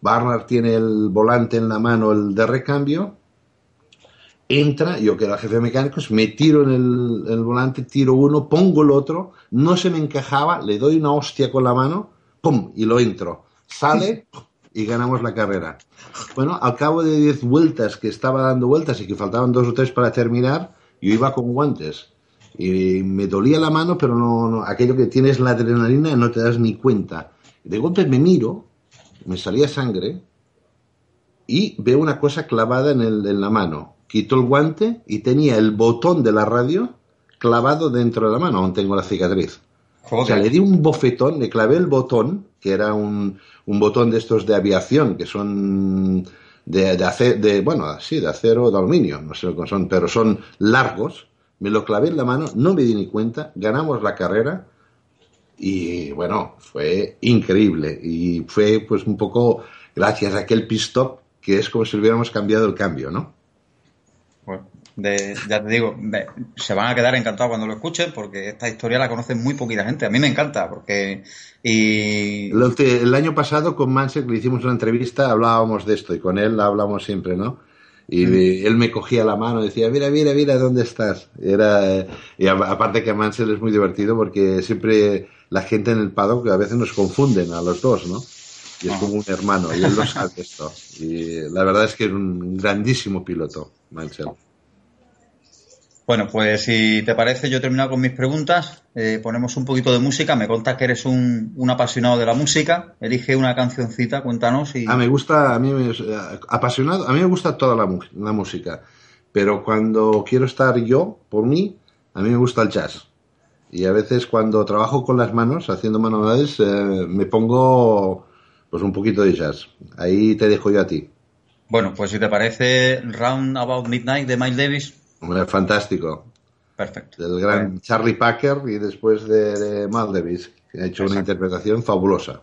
Barnard tiene el volante en la mano, el de recambio, entra, yo que era jefe de mecánicos, me tiro en el, volante, tiro uno, pongo el otro, no se me encajaba, le doy una hostia con la mano, ¡pum! y lo entro. Sale y ganamos la carrera. Bueno, al cabo de 10 vueltas que estaba dando vueltas y que faltaban dos o tres para terminar, yo iba con guantes. Y me dolía la mano, pero no, aquello que tienes la adrenalina no te das ni cuenta. De golpe me miro, me salía sangre y veo una cosa clavada en, el, en la mano quitó el guante y tenía el botón de la radio clavado dentro de la mano, aún tengo la cicatriz. O sea, le di un bofetón, le clavé el botón, que era un, un botón de estos de aviación, que son de, de, acero, de, bueno, sí, de acero, de aluminio, no sé lo que son, pero son largos. Me lo clavé en la mano, no me di ni cuenta, ganamos la carrera y bueno, fue increíble. Y fue pues un poco gracias a aquel pit stop que es como si hubiéramos cambiado el cambio, ¿no? De, ya te digo, se van a quedar encantados cuando lo escuchen porque esta historia la conoce muy poquita gente. A mí me encanta porque... Y... El, año pasado con Mansell le hicimos una entrevista, hablábamos de esto y con él hablamos siempre, ¿no? Y mm. él me cogía la mano y decía, mira, mira, mira, ¿dónde estás? Era, y aparte que Mansell es muy divertido porque siempre la gente en el paddock a veces nos confunden a los dos, ¿no? Y es como un hermano, y él lo sabe esto. Y la verdad es que es un grandísimo piloto, Mansell. Bueno, pues si te parece, yo he terminado con mis preguntas. Eh, ponemos un poquito de música. Me contas que eres un, apasionado de la música. Elige una cancioncita, cuéntanos. Y... Ah, me gusta, a mí me, apasionado, a mí me gusta toda la, la, música. Pero cuando quiero estar yo, por mí, a mí me gusta el jazz. Y a veces cuando trabajo con las manos, haciendo manualidades, eh, me pongo pues un poquito de jazz. Ahí te dejo yo a ti. Bueno, pues si te parece, Round About Midnight de Miles Davis. Fantástico. Perfecto. Del gran Charlie Packer y después de, de Maldevis, que ha hecho una interpretación fabulosa.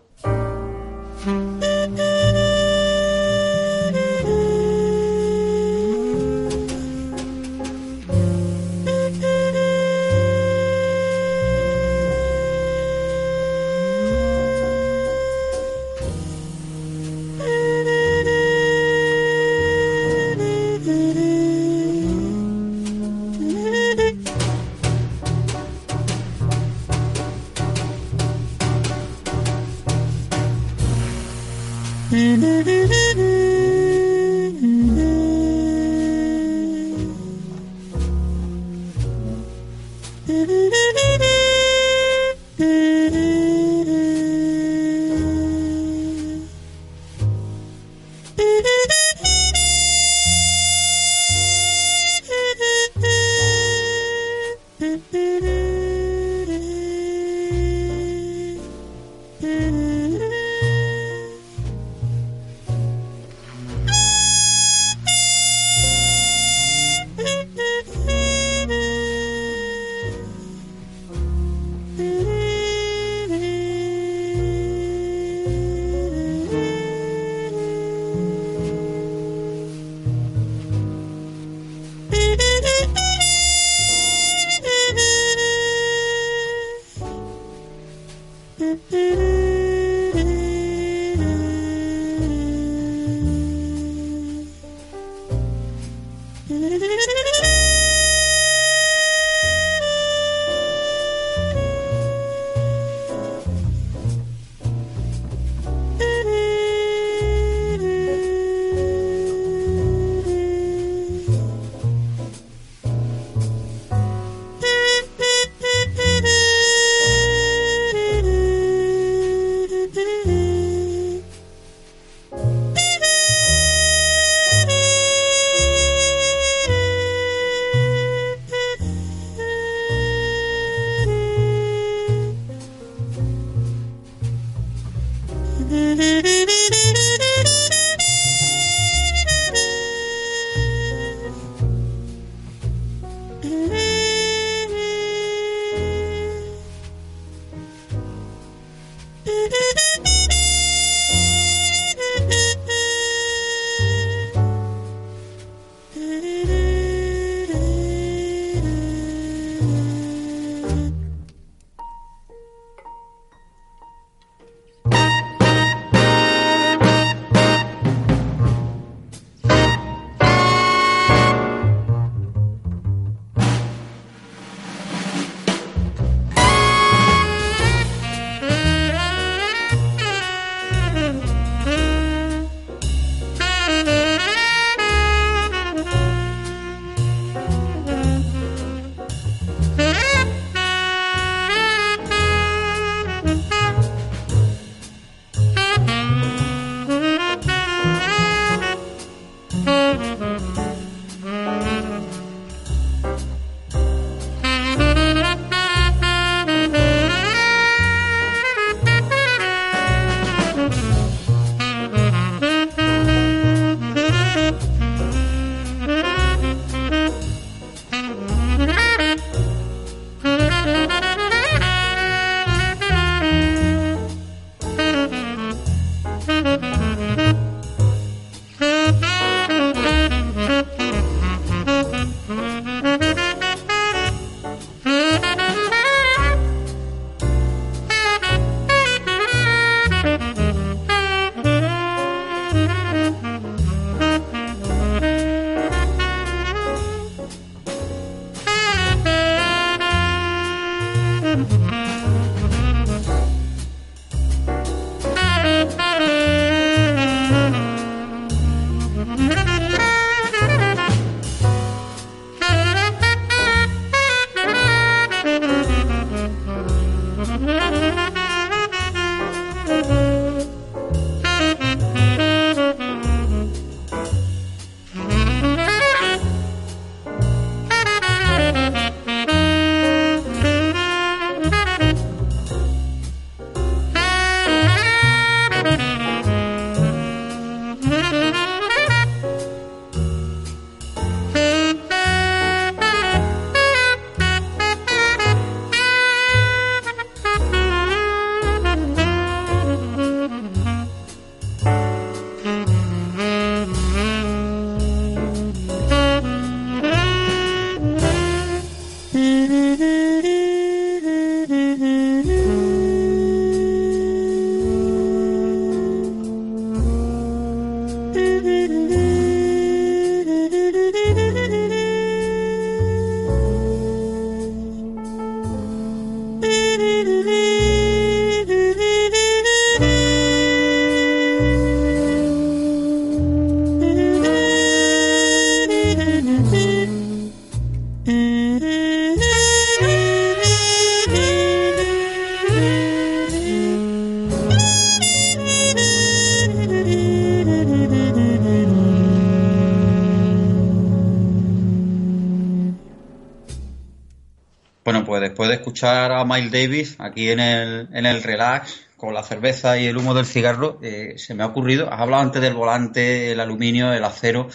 Escuchar a Miles Davis aquí en el, en el relax, con la cerveza y el humo del cigarro, eh, se me ha ocurrido, has hablado antes del volante, el aluminio, el acero.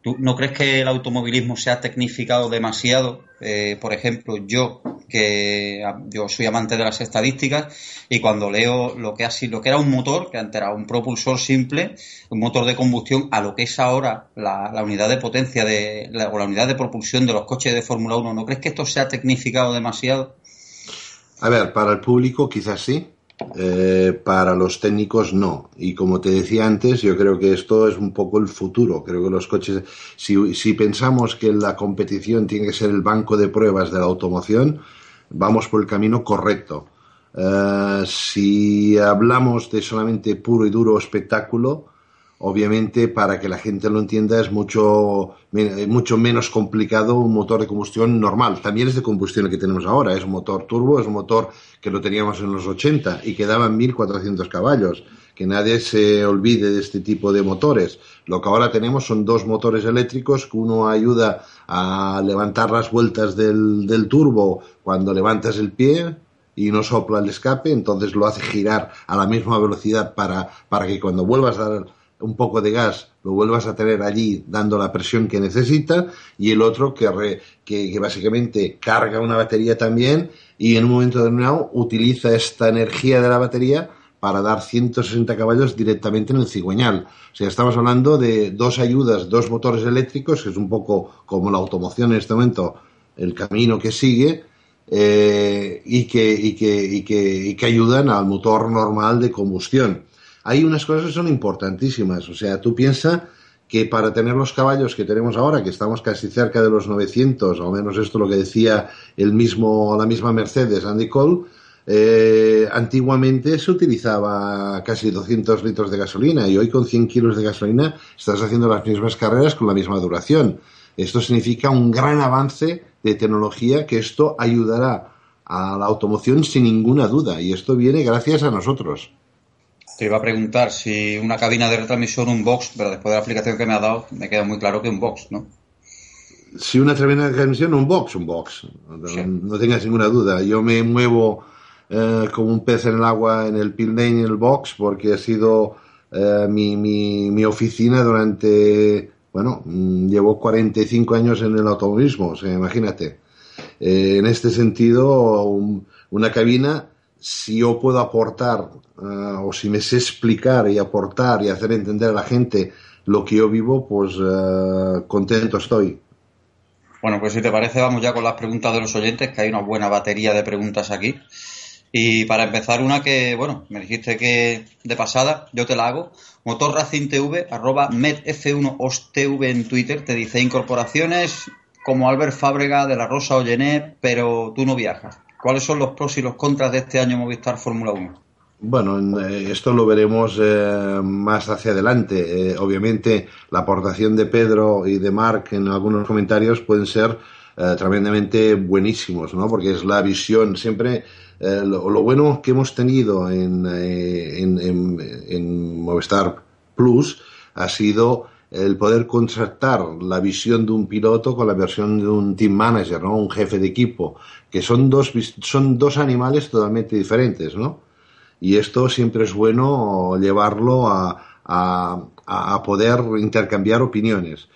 ¿Tú no crees que el automovilismo se ha tecnificado demasiado? Eh, por ejemplo, yo, que yo soy amante de las estadísticas, y cuando leo lo que, ha sido, lo que era un motor, que antes era un propulsor simple, un motor de combustión, a lo que es ahora la, unidad de potencia de, la, o la unidad de propulsión de los coches de Fórmula 1, ¿no crees que esto se ha tecnificado demasiado? A ver, para el público quizás sí, eh, para los técnicos no. Y como te decía antes, yo creo que esto es un poco el futuro. Creo que los coches, si, pensamos que la competición tiene que ser el banco de pruebas de la automoción, vamos por el camino correcto. Eh, si hablamos de solamente puro y duro espectáculo, obviamente para que la gente lo entienda es mucho, mucho menos complicado un motor de combustión normal. También es de combustión el que tenemos ahora, es un motor turbo, es un motor que lo teníamos en los 80 y que daban 1400 caballos. Que nadie se olvide de este tipo de motores. Lo que ahora tenemos son dos motores eléctricos que uno ayuda a levantar las vueltas del, del turbo cuando levantas el pie, y no sopla el escape, entonces lo hace girar a la misma velocidad para, para que cuando vuelvas a dar un poco de gas lo vuelvas a tener allí dando la presión que necesita y el otro que, que, básicamente carga una batería también y en un momento determinado utiliza esta energía de la batería para dar 160 caballos directamente en el cigüeñal. O sea, estamos hablando de dos ayudas, dos motores eléctricos, que es un poco como la automoción en este momento, el camino que sigue, eh, y, que, y, que, y, que, y que ayudan al motor normal de combustión hay unas cosas que son importantísimas. O sea, tú piensas que para tener los caballos que tenemos ahora, que estamos casi cerca de los 900, o menos esto lo que decía el mismo, la misma Mercedes, Andy Cole, eh, antiguamente se utilizaba casi 200 litros de gasolina y hoy con 100 kilos de gasolina estás haciendo las mismas carreras con la misma duración. Esto significa un gran avance de tecnología que esto ayudará a la automoción sin ninguna duda y esto viene gracias a nosotros. Te iba a preguntar si una cabina de retransmisión, un box, pero después de la explicación que me ha dado, me queda muy claro que un box, ¿no? Si una cabina de retransmisión, un box, un box. No, tengas ninguna duda. Yo me muevo eh, como un pez en el agua en el pit lane y en el box porque ha sido eh, mi, mi, oficina durante, bueno, mm, llevo 45 años en el automovilismo, o sea, imagínate. Eh, en este sentido, una cabina si yo puedo aportar eh, o si me sé explicar y aportar y hacer entender a la gente lo que yo vivo, pues eh, contento estoy. Bueno, pues si te parece, vamos ya con las preguntas de los oyentes, que hay una buena batería de preguntas aquí. Y para empezar, una que, bueno, me dijiste que de pasada, yo te la hago. Motor Racing TV, arroba medf1ostv en Twitter, te dice incorporaciones como Albert Fábrega de la Rosa Ollenet, pero tú no viajas. ¿Cuáles son los pros y los contras de este año Movistar Fórmula 1? Bueno, eh, esto lo veremos eh, más hacia adelante. Eh, obviamente, la aportación de Pedro y de Mark en algunos comentarios pueden ser tremendamente buenísimos, ¿no? Porque es la visión siempre. Lo, bueno que hemos tenido en, en, en Movistar Plus ha sido el poder contrastar la visión de un piloto con la versión de un team manager, ¿no? Un jefe de equipo, que son dos, son dos animales totalmente diferentes, ¿no? Y esto siempre es bueno llevarlo a, a, poder intercambiar opiniones.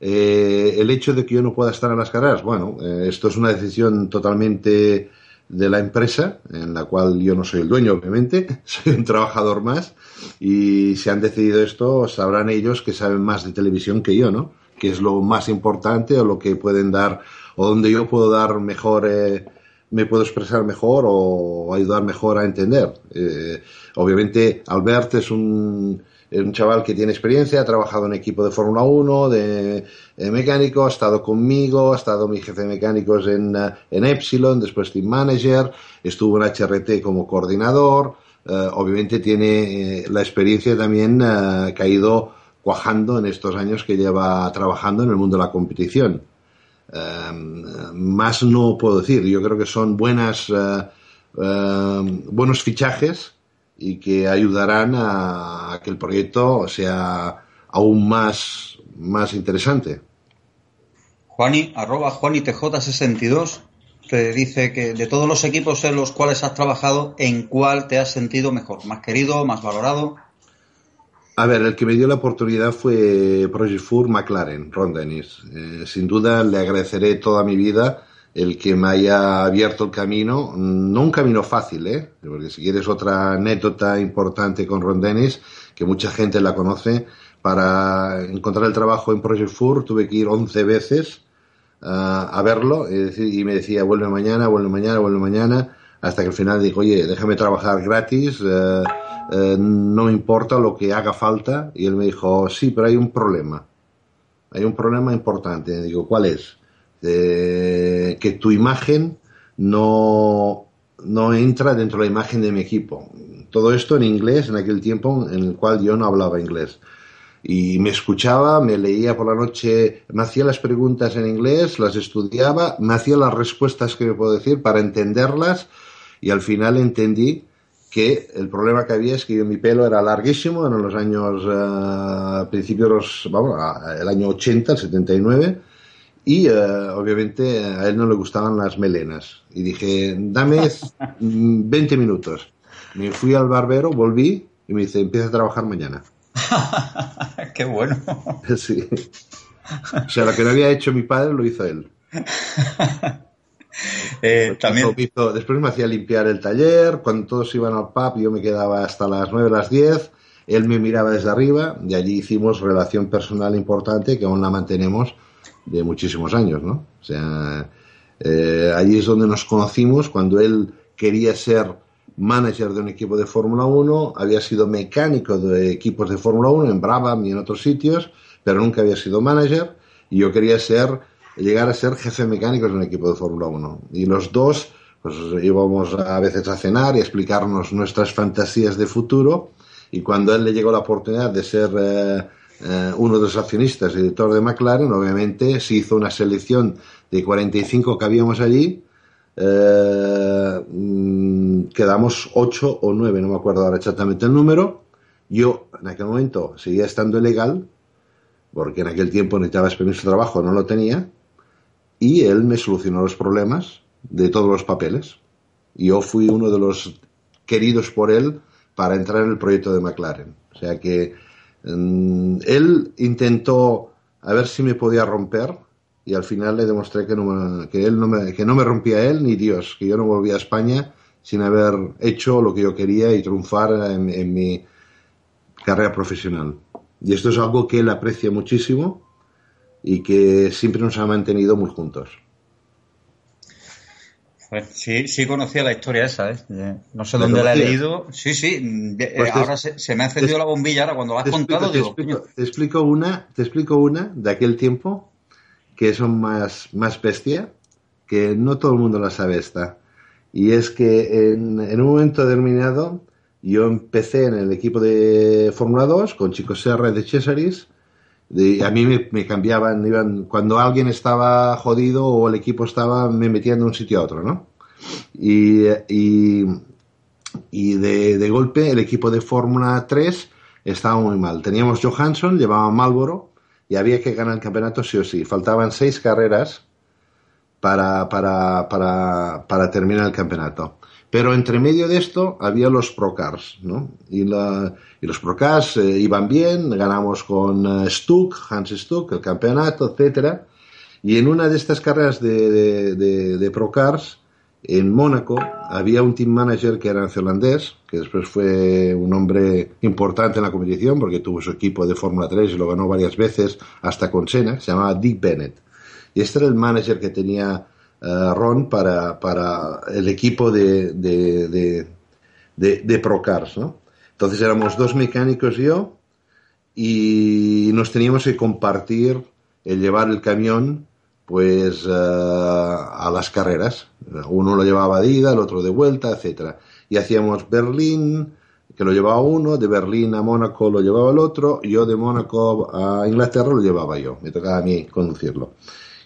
Eh, el hecho de que yo no pueda estar en las carreras, bueno, eh, esto es una decisión totalmente de la empresa, en la cual yo no soy el dueño, obviamente, soy un trabajador más, y si han decidido esto, sabrán ellos que saben más de televisión que yo, ¿no? Que es lo más importante o lo que pueden dar, o donde yo puedo dar mejor, eh, me puedo expresar mejor o ayudar mejor a entender. Eh, obviamente, Albert es un, un chaval que tiene experiencia, ha trabajado en equipo de Fórmula 1, de, mecánico, ha estado conmigo, ha estado mi jefe de mecánicos en, eh, en Epsilon, después Team Manager, estuvo en HRT como coordinador, eh, obviamente tiene eh, la experiencia también ido cuajando en estos años que lleva trabajando en el mundo de la competición. más no puedo decir, yo creo que son buenas, buenos fichajes y que ayudarán a, que el proyecto sea aún más, más interesante. Juani, arroba JuaniTJ62, te dice que de todos los equipos en los cuales has trabajado, ¿en cuál te has sentido mejor? ¿Más querido, más valorado? A ver, el que me dio la oportunidad fue Project Fur McLaren, Ron Dennis. Eh, sin duda le agradeceré toda mi vida el que me haya abierto el camino, no un camino fácil, ¿eh? porque si quieres otra anécdota importante con Ron Dennis, que mucha gente la conoce, para encontrar el trabajo en Project Fur tuve que ir 11 veces uh, a verlo y, me decía, vuelve mañana, vuelve mañana, vuelve mañana, hasta que al final dijo, oye, déjame trabajar gratis, uh, no importa lo que haga falta. Y él me dijo, sí, pero hay un problema. Hay un problema importante. Y digo, ¿cuál es? De que tu imagen no, no entra dentro de la imagen de mi equipo. Todo esto en inglés en aquel tiempo en el cual yo no hablaba inglés. Y me escuchaba, me leía por la noche, me hacía las preguntas en inglés, las estudiaba, me hacía las respuestas que me puedo decir para entenderlas y al final entendí que el problema que había es que mi pelo era larguísimo en los años, uh, principios, vamos, el año 80, el 79, y uh, obviamente a él no le gustaban las melenas. Y dije, dame 20 minutos. Me fui al barbero, volví y me dice, empieza a trabajar mañana. Qué bueno. Sí. O sea, lo que no había hecho mi padre lo hizo él. eh, también... Hizo, después me hacía limpiar el taller, cuando todos iban al pub yo me quedaba hasta las 9, las 10, él me miraba desde arriba y allí hicimos relación personal importante que aún la mantenemos de muchísimos años, ¿no? O sea, eh, allí es donde nos conocimos cuando él quería ser manager de un equipo de Fórmula 1, había sido mecánico de equipos de Fórmula 1 en Brabham y en otros sitios, pero nunca había sido manager y yo quería ser llegar a ser jefe mecánico de un equipo de Fórmula 1 y los dos pues íbamos a veces a cenar y a explicarnos nuestras fantasías de futuro y cuando a él le llegó la oportunidad de ser eh, eh, uno de los accionistas, director de McLaren, obviamente se hizo una selección de 45 que habíamos allí. Eh, mm, quedamos 8 o 9, no me acuerdo ahora exactamente el número. Yo en aquel momento seguía estando ilegal, porque en aquel tiempo necesitaba permiso de trabajo, no lo tenía, y él me solucionó los problemas de todos los papeles. Yo fui uno de los queridos por él para entrar en el proyecto de McLaren. O sea que él intentó a ver si me podía romper y al final le demostré que, no me, que, él no me, que no me rompía él ni Dios, que yo no volvía a España sin haber hecho lo que yo quería y triunfar en mi carrera profesional. Y esto es algo que él aprecia muchísimo y que siempre nos ha mantenido muy juntos. Pues sí, sí conocía la historia esa, ¿eh? No sé dónde la he leído. Sí, sí. Pues ahora te, se, se, me ha encendido la bombilla ahora cuando la has contado. Te, digo, explico, te, explico, una, te explico una de aquel tiempo que son más, más bestia, que no todo el mundo la sabe esta. Y es que en, en un momento determinado yo empecé en el equipo de Fórmula 2 con Chico Serra de Cesaris. A mí me, cambiaban, iban, cuando alguien estaba jodido o el equipo estaba, me metían de un sitio a otro, ¿no? Y, y, y de, de, golpe el equipo de Fórmula 3 estaba muy mal. Teníamos Johansson, llevaba Marlboro y había que ganar el campeonato sí o sí. Faltaban seis carreras para, para, para, para terminar el campeonato. Pero entre medio de esto había los Procars, ¿no? Y, la, y los Procars eh, iban bien, ganamos con uh, Stuck, Hans Stuck, el campeonato, etcétera. Y en una de estas carreras de, de, de, de Procars, en Mónaco, había un team manager que era neozelandés, que después fue un hombre importante en la competición porque tuvo su equipo de Fórmula 3 y lo ganó varias veces, hasta con Senna, se llamaba Dick Bennett. Y este era el manager que tenía uh, Ron para, para, el equipo de, de, de, de, Procars, ¿no? Entonces éramos dos mecánicos y yo y nos teníamos que compartir el llevar el camión pues uh, a las carreras. Uno lo llevaba de ida, el otro de vuelta, etcétera. Y hacíamos Berlín, que lo llevaba uno, de Berlín a Mónaco lo llevaba el otro, yo de Mónaco a Inglaterra lo llevaba yo, me tocaba a mí conducirlo.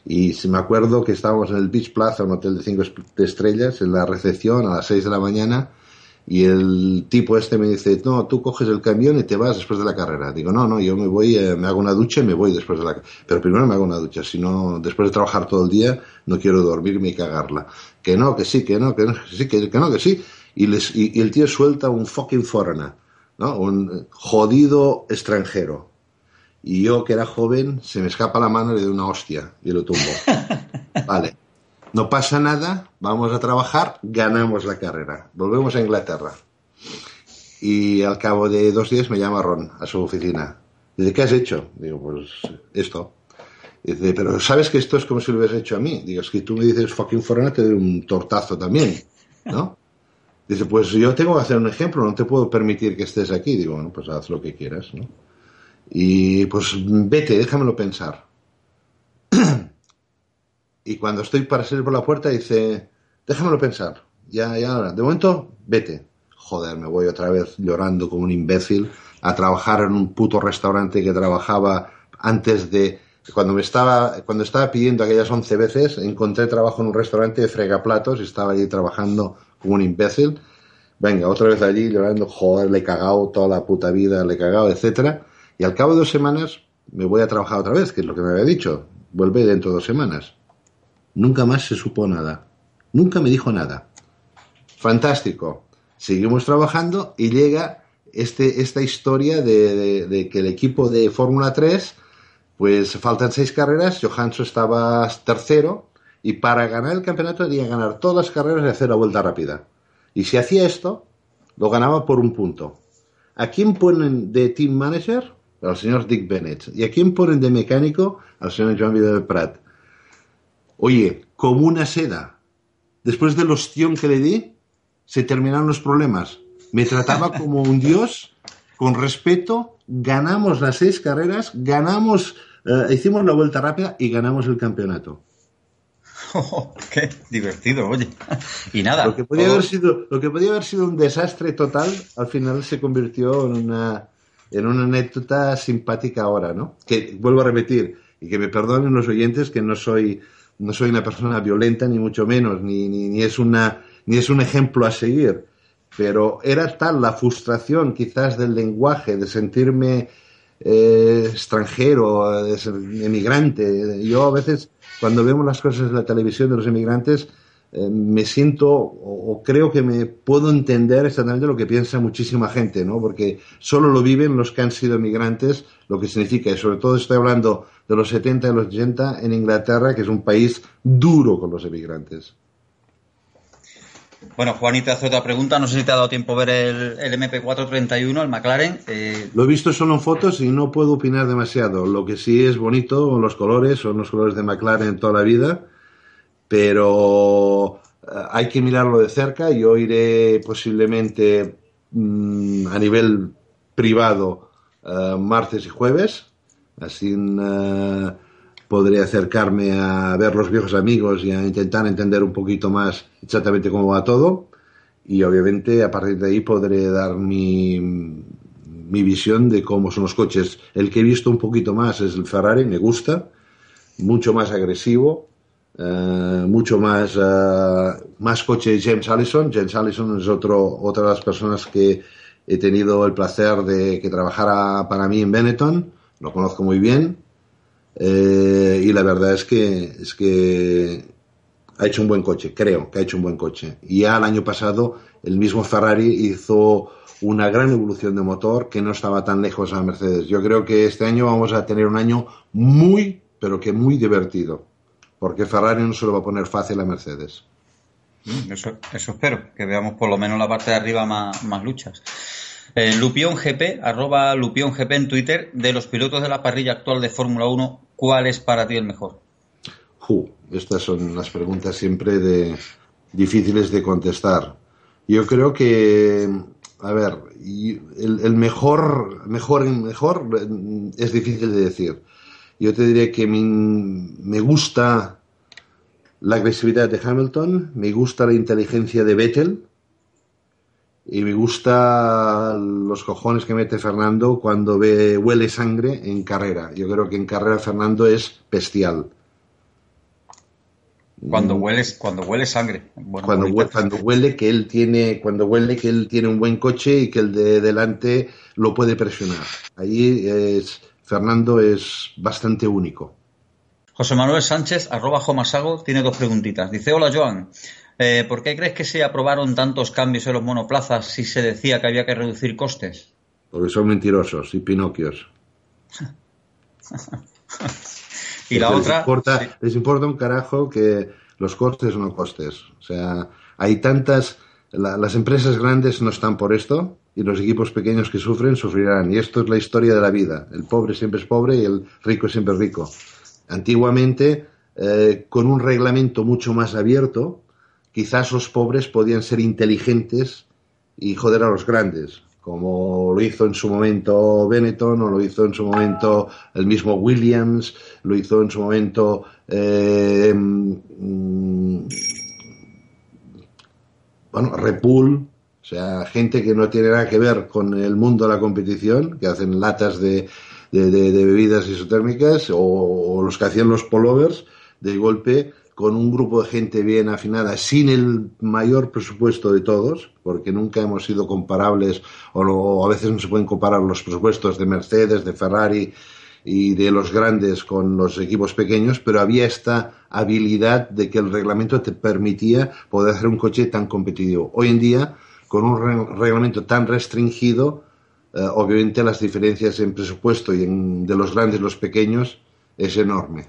Y si me acuerdo que estábamos en el Beach Plaza, un hotel de cinco estrellas, en la recepción a las seis de la mañana, y el tipo este me dice, no, tú coges el camión y te vas después de la carrera. Digo, no, no, yo me voy, eh, me hago una ducha y me voy después de la Pero primero me hago una ducha, si no, después de trabajar todo el día, no quiero dormirme y cagarla. Que no, que sí, que no, que no, que sí, que, no, que sí. Y, les, y, el tío suelta un fucking foreigner, ¿no? Un jodido extranjero. Y yo, que era joven, se me escapa la mano y le doy una hostia y lo tumbo. Vale no pasa nada, vamos a trabajar, ganamos la carrera, volvemos a Inglaterra. Y al cabo de dos días me llama Ron a su oficina. Dice, ¿qué has hecho? Digo, pues esto. Dice, pero ¿sabes que esto es como si lo hubieras hecho a mí? Digo, es que tú me dices fucking foreigner, te doy un tortazo también, ¿no? Dice, pues yo tengo que hacer un ejemplo, no te puedo permitir que estés aquí. Digo, bueno, pues haz lo que quieras, ¿no? Y pues vete, déjamelo pensar. y cuando estoy para salir por la puerta dice, déjamelo pensar, ya, ya, de momento, vete. Joder, me voy otra vez llorando como un imbécil a trabajar en un puto restaurante que trabajaba antes de cuando me estaba cuando estaba pidiendo aquellas 11 veces encontré trabajo en un restaurante de fregaplatos y estaba allí trabajando como un imbécil venga otra vez allí llorando joder le he cagado toda la puta vida le he cagado etcétera y al cabo de dos semanas me voy a trabajar otra vez que es lo que me había dicho vuelve dentro de dos semanas Nunca más se supo nada. Nunca me dijo nada. Fantástico. Seguimos trabajando y llega este, esta historia de, que el equipo de Fórmula 3, pues faltan seis carreras, Johansson estaba tercero y para ganar el campeonato tenía ganar todas las carreras y hacer la vuelta rápida. Y si hacía esto, lo ganaba por un punto. ¿A quién ponen de team manager? Al señor Dick Bennett. ¿Y a quién ponen de mecánico? Al señor John Vidal Pratt. Oye, como una seda. Después del ostión que le di, se terminaron los problemas. Me trataba como un dios, con respeto, ganamos las seis carreras, ganamos, eh, hicimos la vuelta rápida y ganamos el campeonato. qué divertido, oye. Y nada. Lo que, podía haber sido, lo que podía haber sido un desastre total, al final se convirtió en una, en una anécdota simpática ahora, ¿no? Que vuelvo a repetir, y que me perdonen los oyentes que no soy no soy una persona violenta ni mucho menos, ni, ni, es una, ni es un ejemplo a seguir, pero era tal la frustración quizás del lenguaje, de sentirme eh, extranjero, de ser emigrante. Yo a veces, cuando vemos las cosas en la televisión de los emigrantes, eh, me siento o, creo que me puedo entender exactamente lo que piensa muchísima gente, ¿no? Porque solo lo viven los que han sido emigrantes, lo que significa, y sobre todo estoy hablando de los 70 y los 80 en Inglaterra, que es un país duro con los emigrantes. Bueno, Juanita hace otra pregunta. No sé si te ha dado tiempo ver el, MP431, el McLaren. Eh, lo he visto solo en fotos y no puedo opinar demasiado. Lo que sí es bonito, los colores, son los colores de McLaren toda la vida pero eh, hay que mirarlo de cerca. Yo iré posiblemente mm, a nivel privado eh, martes y jueves, así uh, podré acercarme a ver los viejos amigos y a intentar entender un poquito más exactamente cómo va todo. Y obviamente a partir de ahí podré dar mi, mi visión de cómo son los coches. El que he visto un poquito más es el Ferrari, me gusta, mucho más agresivo, eh, mucho más, eh, más coche James Allison. James Allison es otro, otra de las personas que he tenido el placer de que trabajara para mí en Benetton. Lo conozco muy bien. Eh, y la verdad es que, es que ha hecho un buen coche, creo que ha hecho un buen coche. Y ya el año pasado el mismo Ferrari hizo una gran evolución de motor que no estaba tan lejos a Mercedes. Yo creo que este año vamos a tener un año muy, pero que muy divertido porque Ferrari no se lo va a poner fácil a Mercedes. Mm, eso, espero, que veamos por lo menos la parte de arriba más, luchas. Eh, Lupión GP, arroba Lupión GP en Twitter, de los pilotos de la parrilla actual de Fórmula 1, ¿cuál es para ti el mejor? estas son las preguntas siempre de, difíciles de contestar. Yo creo que, a ver, el, el mejor, mejor, mejor es difícil de decir yo te diré que me gusta la agresividad de Hamilton, me gusta la inteligencia de Vettel y me gusta los cojones que mete Fernando cuando ve huele sangre en carrera. Yo creo que en carrera Fernando es bestial. Cuando huele, cuando huele sangre. cuando, huele, cuando huele que él tiene, cuando huele que él tiene un buen coche y que el de delante lo puede presionar. Ahí es, Fernando es bastante único. José Manuel Sánchez, arroba Jomasago, tiene dos preguntitas. Dice, hola Joan, eh, ¿por qué crees que se aprobaron tantos cambios en los monoplazas si se decía que había que reducir costes? Porque son mentirosos y pinocchios. y la otra... Les importa, un carajo que los costes o no costes. O sea, hay tantas... las empresas grandes no están por esto y los equipos pequeños que sufren sufrirán. Y esto es la historia de la vida. El pobre siempre es pobre y el rico siempre es rico. Antiguamente, eh, con un reglamento mucho más abierto, quizás los pobres podían ser inteligentes y joder a los grandes, como lo hizo en su momento Benetton o lo hizo en su momento el mismo Williams, lo hizo en su momento eh, mm, bueno, Repul, o sea, gente que no tiene nada que ver con el mundo de la competición, que hacen latas de, de, bebidas isotérmicas o, los que hacían los polovers de golpe con un grupo de gente bien afinada, sin el mayor presupuesto de todos, porque nunca hemos sido comparables o, a veces no se pueden comparar los presupuestos de Mercedes, de Ferrari y de los grandes con los equipos pequeños, pero había esta habilidad de que el reglamento te permitía poder hacer un coche tan competitivo. Hoy en día, con un reglamento tan restringido, eh, obviamente las diferencias en presupuesto y en, de los grandes y los pequeños es enorme.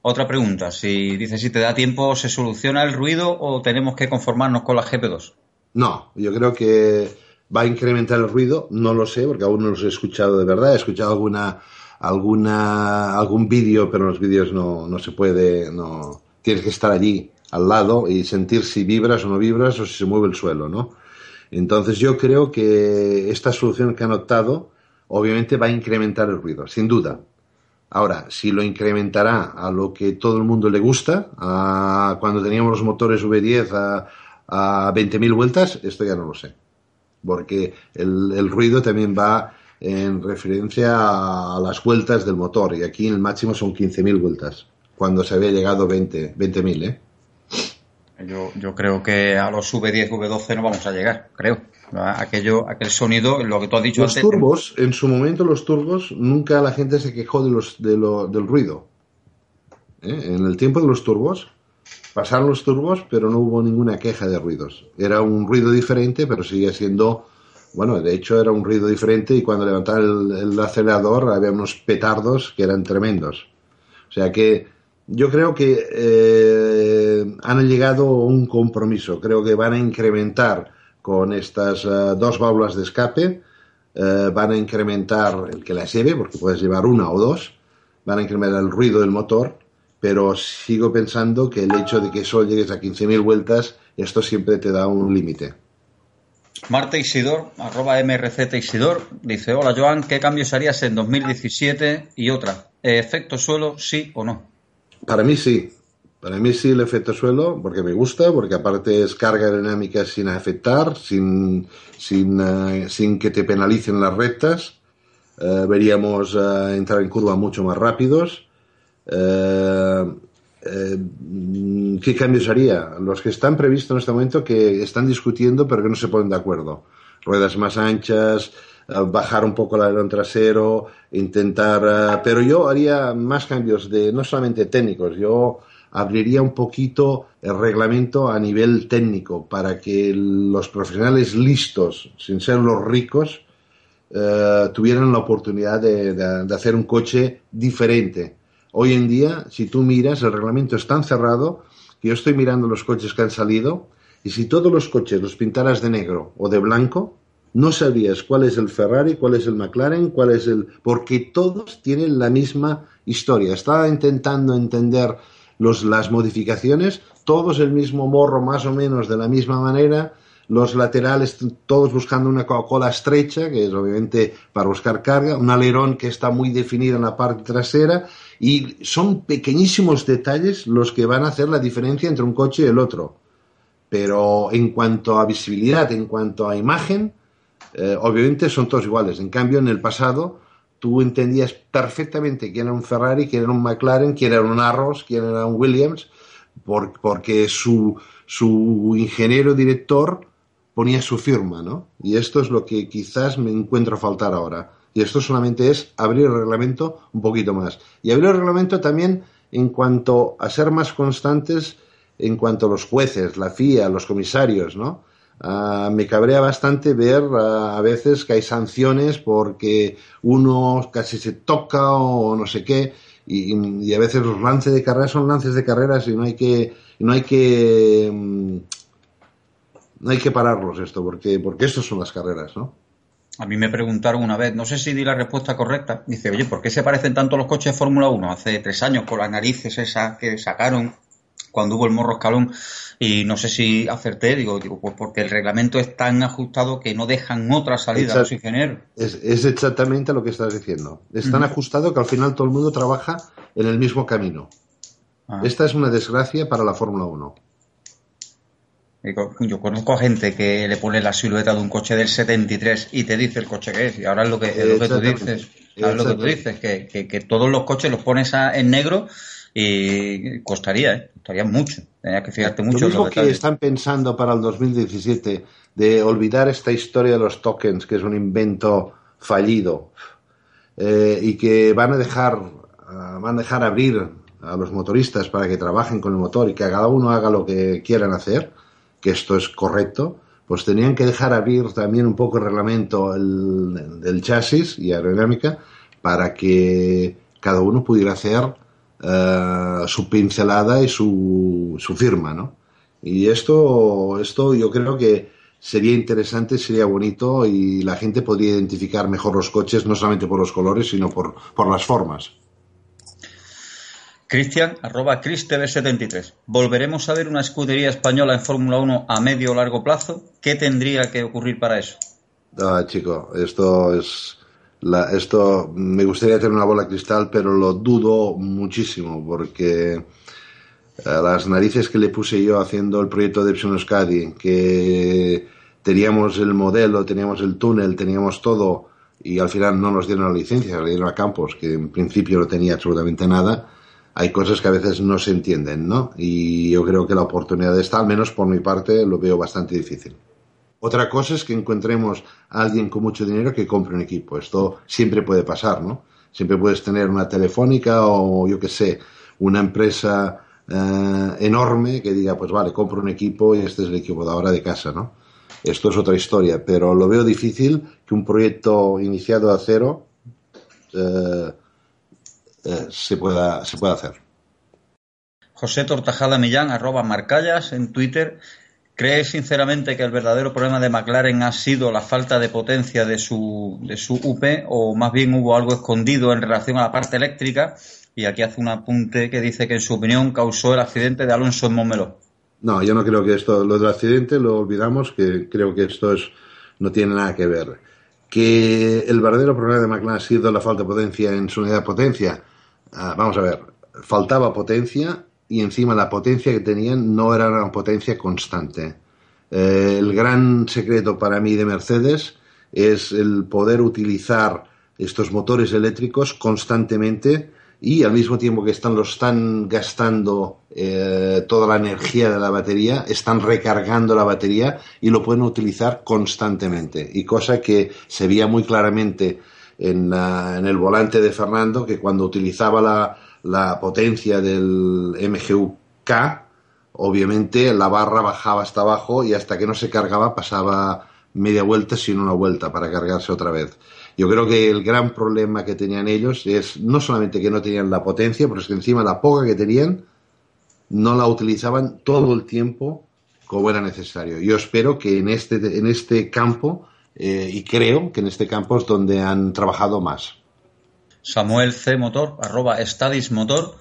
Otra pregunta, si dice si te da tiempo, ¿se soluciona el ruido o tenemos que conformarnos con la GP2? No, yo creo que va a incrementar el ruido, no lo sé, porque aún no los he escuchado de verdad, he escuchado alguna, alguna, algún vídeo, pero en los vídeos no, no se puede, no, tienes que estar allí al lado y sentir si vibras o no vibras o si se mueve el suelo, ¿no? Entonces yo creo que esta solución que han optado obviamente va a incrementar el ruido, sin duda. Ahora, si lo incrementará a lo que todo el mundo le gusta, a cuando teníamos los motores V10 a, a 20.000 vueltas, esto ya no lo sé. Porque el, ruido también va en referencia a las vueltas del motor. Y aquí el máximo son 15.000 vueltas, cuando se había llegado a 20.000, 20 ¿eh? Yo, yo creo que a los V10, V12 no vamos a llegar, creo. Aquello, aquel sonido, lo que tú has dicho los turbos, en su momento los turbos, nunca la gente se quejó de los, de lo, del ruido. ¿Eh? En el tiempo de los turbos, pasaron los turbos, pero no hubo ninguna queja de ruidos. Era un ruido diferente, pero sigue siendo, bueno, de hecho era un ruido diferente y cuando levantaba el, el acelerador había unos petardos que eran tremendos. O sea que yo creo que eh, han llegado a un compromiso. Creo que van a incrementar con estas eh, dos válvulas de escape, eh, van a incrementar el que las lleve, porque puedes llevar una o dos, van a incrementar el ruido del motor, pero sigo pensando que el hecho de que solo llegues a 15.000 vueltas, esto siempre te da un límite. Marta Isidor, arroba MRC Isidor, dice, hola Joan, ¿qué cambios harías en 2017? Y otra, ¿efecto suelo sí o no? Para mí sí. Para mí sí el efecto suelo, porque me gusta, porque aparte es carga aerodinámica sin afectar, sin, sin, eh, sin que te penalicen las rectas. Eh, veríamos eh, entrar en curva mucho más rápidos. ¿Qué cambios haría? Los que están previstos en este momento que están discutiendo pero que no se ponen de acuerdo. Ruedas más anchas, bajar un poco el alerón trasero, intentar... Eh, pero yo haría más cambios de no solamente técnicos, yo abriría un poquito el reglamento a nivel técnico para que los profesionales listos, sin ser los ricos, eh, tuvieran la oportunidad de, de, hacer un coche diferente. Hoy en día, si tú miras, el reglamento es tan cerrado que yo estoy mirando los coches que han salido y si todos los coches los pintaras de negro o de blanco, no sabías cuál es el Ferrari, cuál es el McLaren, cuál es el... porque todos tienen la misma historia. Estaba intentando entender los, las modificaciones, todos el mismo morro más o menos de la misma manera, los laterales todos buscando una Coca-Cola estrecha, que es obviamente para buscar carga, un alerón que está muy definido en la parte trasera, y son pequeñísimos detalles los que van a hacer la diferencia entre un coche y el otro. Pero en cuanto a visibilidad, en cuanto a imagen, eh, obviamente son todos iguales. En cambio, en el pasado tú entendías perfectamente quién era un Ferrari, quién era un McLaren, quién era un Arrows, quién era un Williams, porque su, su ingeniero director ponía su firma, ¿no? Y esto es lo que quizás me encuentro a faltar ahora. Y esto solamente es abrir el reglamento un poquito más. Y abrir el reglamento también en cuanto a ser más constantes en cuanto a los jueces, la FIA, los comisarios, ¿no? Ah, me cabrea bastante ver ah, a veces que hay sanciones porque uno casi se toca o no sé qué y, a veces los lances de carreras son lances de carreras y no hay que no hay que mm, no hay que pararlos esto porque porque estos son las carreras, ¿no? A mí me preguntaron una vez, no sé si di la respuesta correcta, dice, oye, ¿por qué se parecen tanto los coches de Fórmula 1? Hace tres años con las narices esas que sacaron cuando hubo el morro escalón y no sé si acerté, digo, digo pues porque el reglamento es tan ajustado que no dejan otra salida a los ingenieros. Es, exactamente lo que estás diciendo. Es tan ajustado que al final todo el mundo trabaja en el mismo camino. Ah. Esta es una desgracia para la Fórmula 1. Yo conozco a gente que le pone la silueta de un coche del 73 y te dice el coche que es. Y ahora es lo que, es lo que tú dices. Es lo que tú dices, que, que, todos los coches los pones en negro y costaría, ¿eh? costaría mucho. Tenía que fijarte mucho. Lo mismo que están pensando para el 2017 de olvidar esta historia de los tokens, que es un invento fallido, eh, y que van a dejar, ah, van a dejar abrir a los motoristas para que trabajen con el motor y que cada uno haga lo que quieran hacer, que esto es correcto, pues tenían que dejar abrir también un poco el reglamento del chasis y aerodinámica para que cada uno pudiera hacer eh, su pincelada y su, su, firma, ¿no? Y esto, esto yo creo que sería interesante, sería bonito y la gente podría identificar mejor los coches, no solamente por los colores, sino por, por las formas. Cristian, arroba CrisTV73. ¿Volveremos a ver una escudería española en Fórmula 1 a medio o largo plazo? ¿Qué tendría que ocurrir para eso? Ah, chico, esto es esto me gustaría tener una bola cristal, pero lo dudo muchísimo porque eh, las narices que le puse yo haciendo el proyecto de Epsilon Euskadi, que teníamos el modelo, teníamos el túnel, teníamos todo y al final no nos dieron la licencia, le dieron a Campos, que en principio no tenía absolutamente nada. Hay cosas que a veces no se entienden, ¿no? Y yo creo que la oportunidad está, al menos por mi parte, lo veo bastante difícil. Otra cosa es que encontremos a alguien con mucho dinero que compre un equipo. Esto siempre puede pasar, ¿no? Siempre puedes tener una telefónica o yo qué sé, una empresa eh, enorme que diga, pues vale, compro un equipo y este es el equipo de ahora de casa, ¿no? Esto es otra historia, pero lo veo difícil que un proyecto iniciado a cero eh, eh, se, pueda, se pueda hacer. José Tortajada Millán, arroba Marcallas en Twitter, ¿Crees sinceramente que el verdadero problema de McLaren ha sido la falta de potencia de su, de su UP o más bien hubo algo escondido en relación a la parte eléctrica? Y aquí hace un apunte que dice que en su opinión causó el accidente de Alonso en Montmeló. No, yo no creo que esto, lo del accidente lo olvidamos, que creo que esto es, no tiene nada que ver. Que el verdadero problema de McLaren ha sido la falta de potencia en su unidad de potencia. Ah, vamos a ver, faltaba potencia y encima la potencia que tenían no era una potencia constante. Eh, el gran secreto para mí de Mercedes es el poder utilizar estos motores eléctricos constantemente y al mismo tiempo que están, lo están gastando eh, toda la energía de la batería, están recargando la batería y lo pueden utilizar constantemente. Y cosa que se veía muy claramente en, en el volante de Fernando, que cuando utilizaba la, la potencia del MGU-K, obviamente la barra bajaba hasta abajo y hasta que no se cargaba pasaba media vuelta sin una vuelta para cargarse otra vez. Yo creo que el gran problema que tenían ellos es no solamente que no tenían la potencia, pero es que encima la poca que tenían no la utilizaban todo el tiempo como era necesario. Yo espero que en este, en este campo, eh, y creo que en este campo es donde han trabajado más. Samuel C. Motor, arroba Stadis Motor,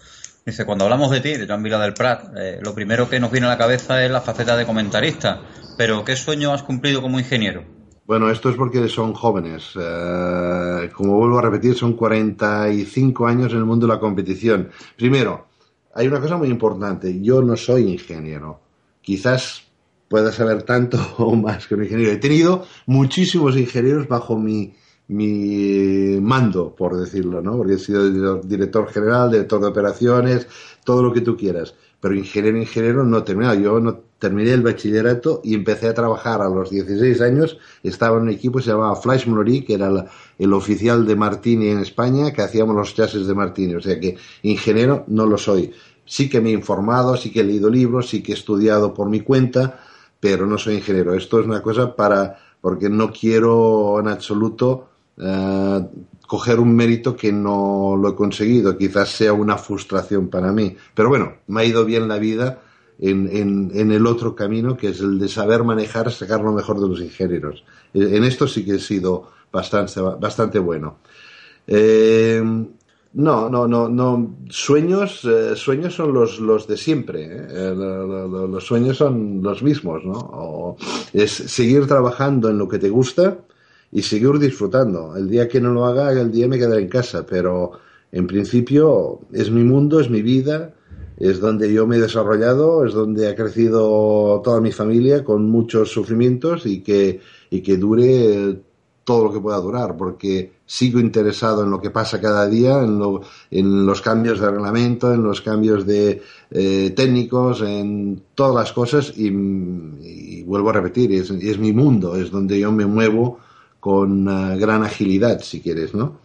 dice, cuando hablamos de ti, de Joan Vila del Prat, eh, lo primero que nos viene a la cabeza es la faceta de comentarista, pero ¿qué sueño has cumplido como ingeniero? Bueno, esto es porque son jóvenes. Eh, como vuelvo a repetir, son 45 años en el mundo de la competición. Primero, hay una cosa muy importante. Yo no soy ingeniero. Quizás pueda saber tanto o más que un ingeniero. He tenido muchísimos ingenieros bajo mi, mi mando, por decirlo, ¿no? Porque he sido director general, director de operaciones, todo lo que tú quieras. Pero ingeniero, ingeniero no he terminado. Yo no terminé el bachillerato y empecé a trabajar a los 16 años. Estaba en un equipo que se llamaba Flash Mori, que era el oficial de Martini en España, que hacíamos los chases de Martini. O sea que ingeniero no lo soy. Sí que me he informado, sí que he leído libros, sí que he estudiado por mi cuenta, pero no soy ingeniero. Esto es una cosa para, porque no quiero en absoluto eh, coger un mérito que no lo he conseguido. Quizás sea una frustración para mí. Pero bueno, me ha ido bien la vida en, en, el otro camino, que es el de saber manejar, sacar lo mejor de los ingenieros. En esto sí que he sido bastante, bastante bueno. Eh, no, no, no, no. Sueños, eh, sueños son los, los de siempre. los sueños son los mismos, ¿no? es seguir trabajando en lo que te gusta y seguir disfrutando. El día que no lo haga, el día me quedaré en casa, pero en principio es mi mundo, es mi vida, es donde yo me he desarrollado, es donde ha crecido toda mi familia con muchos sufrimientos y que, y que dure todo lo que pueda durar, porque sigo interesado en lo que pasa cada día, en, lo, en los cambios de reglamento, en los cambios de eh, técnicos, en todas las cosas y, vuelvo a repetir, es, es mi mundo, es donde yo me muevo con uh, gran agilidad, si quieres, ¿no?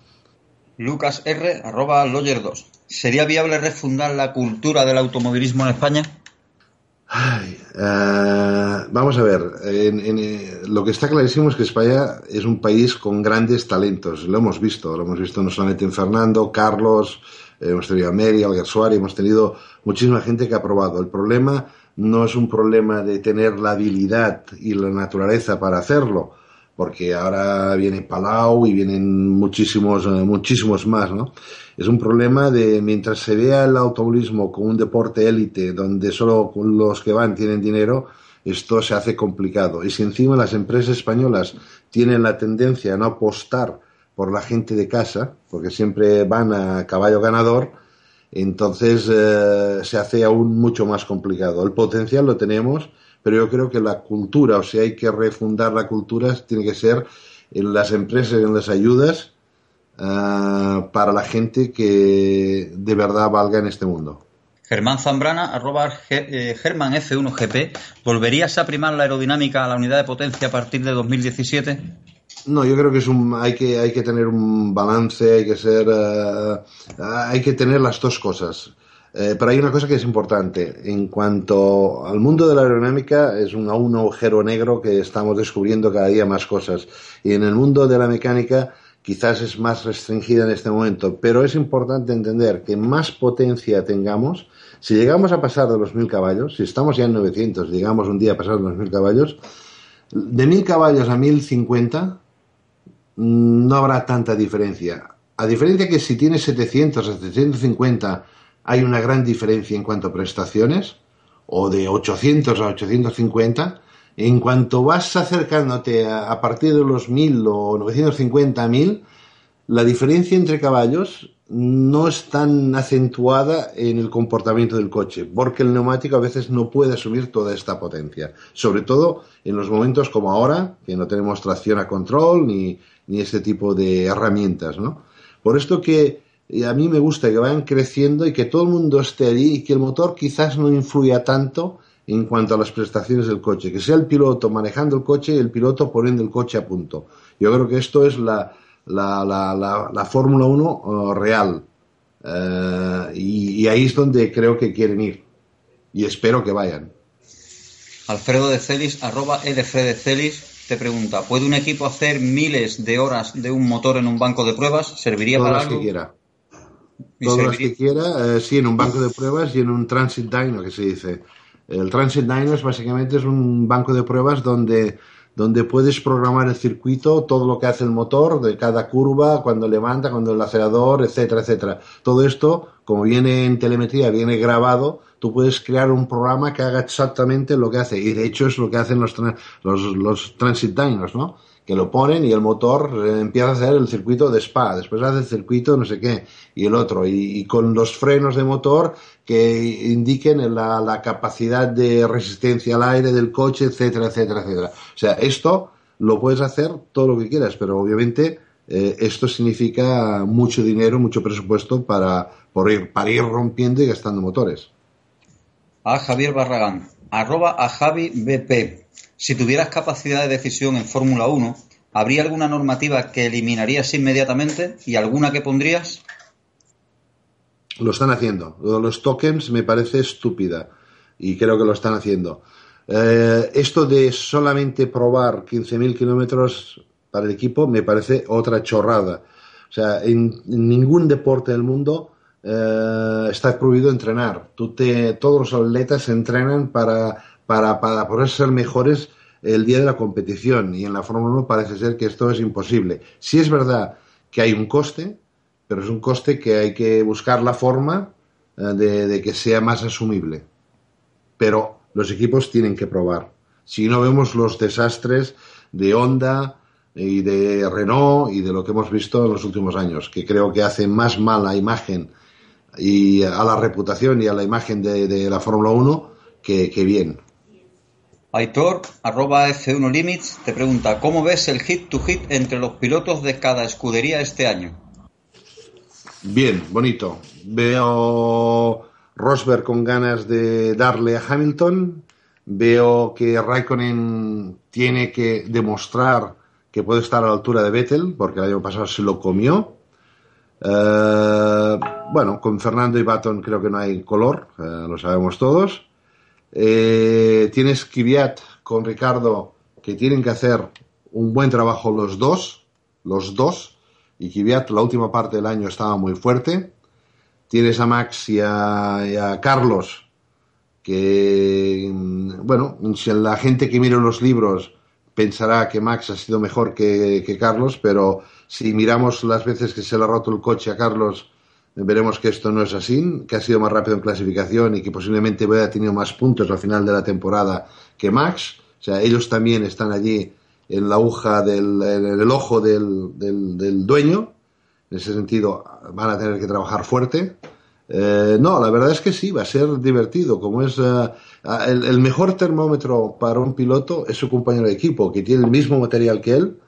Lucas R, arroba Lawyer 2. ¿Sería viable refundar la cultura del automovilismo en España? Ay, uh, vamos a ver, en, en, eh, lo que está clarísimo es que España es un país con grandes talentos, lo hemos visto, lo hemos visto no solamente en Fernando, Carlos, eh, hemos tenido a Mary, Alguersuari, hemos tenido muchísima gente que ha probado. El problema no es un problema de tener la habilidad y la naturaleza para hacerlo, porque ahora viene Palau y vienen muchísimos, eh, muchísimos más, ¿no? Es un problema de mientras se vea el automovilismo como un deporte élite donde solo los que van tienen dinero, esto se hace complicado. Y si encima las empresas españolas tienen la tendencia a no apostar por la gente de casa, porque siempre van a caballo ganador, entonces eh, se hace aún mucho más complicado. El potencial lo tenemos, pero yo creo que la cultura, o sea, hay que refundar la cultura, tiene que ser en las empresas, en las ayudas uh, para la gente que de verdad valga en este mundo. Germán Zambrana, arroba eh, Germán F1GP, ¿volverías a primar la aerodinámica a la unidad de potencia a partir de 2017? No, yo creo que es un, hay que hay que tener un balance, hay que ser, uh, hay que tener las dos cosas. Eh, pero hay una cosa que es importante. En cuanto al mundo de la aerodinámica, es un, agujero negro que estamos descubriendo cada día más cosas. Y en el mundo de la mecánica, quizás es más restringida en este momento. Pero es importante entender que más potencia tengamos, si llegamos a pasar de los 1000 caballos, si estamos ya en 900, llegamos un día a pasar de los 1000 caballos, de 1000 caballos a 1050 mm, no habrá tanta diferencia. A diferencia que si tienes 700 a 750 hay una gran diferencia en cuanto a prestaciones, o de 800 a 850, en cuanto vas acercándote a, partir de los 1000 o 950 a 1000, la diferencia entre caballos no es tan acentuada en el comportamiento del coche, porque el neumático a veces no puede asumir toda esta potencia, sobre todo en los momentos como ahora, que no tenemos tracción a control ni, ni este tipo de herramientas, ¿no? Por esto que y a mí me gusta que vayan creciendo y que todo el mundo esté allí y que el motor quizás no influya tanto en cuanto a las prestaciones del coche, que sea el piloto manejando el coche y el piloto poniendo el coche a punto. Yo creo que esto es la, la, la, la, Fórmula 1 uh, real. Uh, y, y, ahí es donde creo que quieren ir. Y espero que vayan. Alfredo de Celis, arroba de Celis, te pregunta, ¿puede un equipo hacer miles de horas de un motor en un banco de pruebas? ¿Serviría para algo? que quiera todo lo que quiera, eh, sí, en un banco de pruebas y en un transit dyno, que se dice. El transit dyno es básicamente es un banco de pruebas donde, donde puedes programar el circuito, todo lo que hace el motor, de cada curva, cuando levanta, cuando el acelerador, etcétera, etcétera. Todo esto, como viene en telemetría, viene grabado, tú puedes crear un programa que haga exactamente lo que hace. Y de hecho es lo que hacen los, los, los transit dynos, ¿no? Que lo ponen y el motor empieza a hacer el circuito de spa, después hace el circuito no sé qué, y el otro, y, con los frenos de motor que indiquen la, capacidad de resistencia al aire del coche, etcétera, etcétera, etcétera. O sea, esto lo puedes hacer todo lo que quieras, pero obviamente eh, esto significa mucho dinero, mucho presupuesto para, ir, para ir rompiendo y gastando motores. A Javier Barragán, arroba a Javi BP. Si tuvieras capacidad de decisión en Fórmula 1, ¿habría alguna normativa que eliminarías inmediatamente y alguna que pondrías? Lo están haciendo. Los tokens me parece estúpida y creo que lo están haciendo. Eh, esto de solamente probar 15.000 kilómetros para el equipo me parece otra chorrada. O sea, en, ningún deporte del mundo eh, está prohibido entrenar. Tú te, todos los atletas entrenan para, para, para poder ser mejores el día de la competición y en la Fórmula 1 parece ser que esto es imposible. Sí es verdad que hay un coste, pero es un coste que hay que buscar la forma eh, de, que sea más asumible. Pero los equipos tienen que probar. Si no vemos los desastres de Honda y de Renault y de lo que hemos visto en los últimos años, que creo que hace más mala imagen y a la reputación y a la imagen de, la Fórmula 1 que, que bien. Aitor, arroba F1 Limits, te pregunta, ¿cómo ves el hit to hit entre los pilotos de cada escudería este año? Bien, bonito. Veo Rosberg con ganas de darle a Hamilton. Veo que Raikkonen tiene que demostrar que puede estar a la altura de Vettel, porque el año pasado se lo comió. Eh, bueno, con Fernando y Baton creo que no hay color, eh, lo sabemos todos. Eh, tienes Kvyat con Ricardo, que tienen que hacer un buen trabajo los dos, los dos y Kvyat la última parte del año estaba muy fuerte. Tienes a Max y a, Carlos, que, mm, bueno, si la gente que mire los libros pensará que Max ha sido mejor que, Carlos, pero si miramos las veces que se le ha roto el coche a Carlos, veremos que esto no es así, que ha sido más rápido en clasificación y que posiblemente haya tenido más puntos al final de la temporada que Max. O sea, ellos también están allí en la aguja del, en el ojo del, del, dueño. En ese sentido, van a tener que trabajar fuerte. Eh, no, la verdad es que sí, va a ser divertido. Como es eh, el, mejor termómetro para un piloto es su compañero de equipo, que tiene el mismo material que él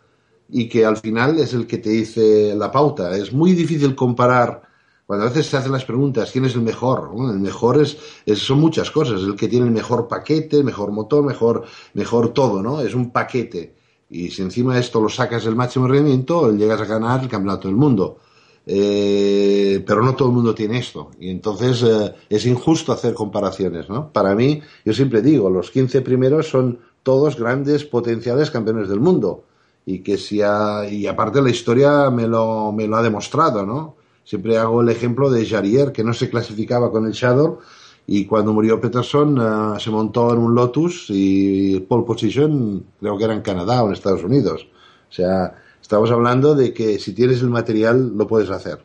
y que al final es el que te dice la pauta. Es muy difícil comparar. Cuando a veces se hacen las preguntas, ¿quién es el mejor? el mejor es, son muchas cosas. El que tiene el mejor paquete, mejor motor, mejor, mejor todo, ¿no? Es un paquete. Y si encima de esto lo sacas el máximo rendimiento, llegas a ganar el campeonato del mundo. Eh, pero no todo el mundo tiene esto. Y entonces eh, es injusto hacer comparaciones, ¿no? Para mí, yo siempre digo, los 15 primeros son todos grandes potenciales campeones del mundo. Y que si y aparte la historia me lo, me lo ha demostrado, ¿no? Siempre hago el ejemplo de Jarier, que no se clasificaba con el Shadow y cuando murió Peterson eh, se montó en un Lotus y pole position creo que era en Canadá o en Estados Unidos. O sea, estamos hablando de que si tienes el material lo puedes hacer.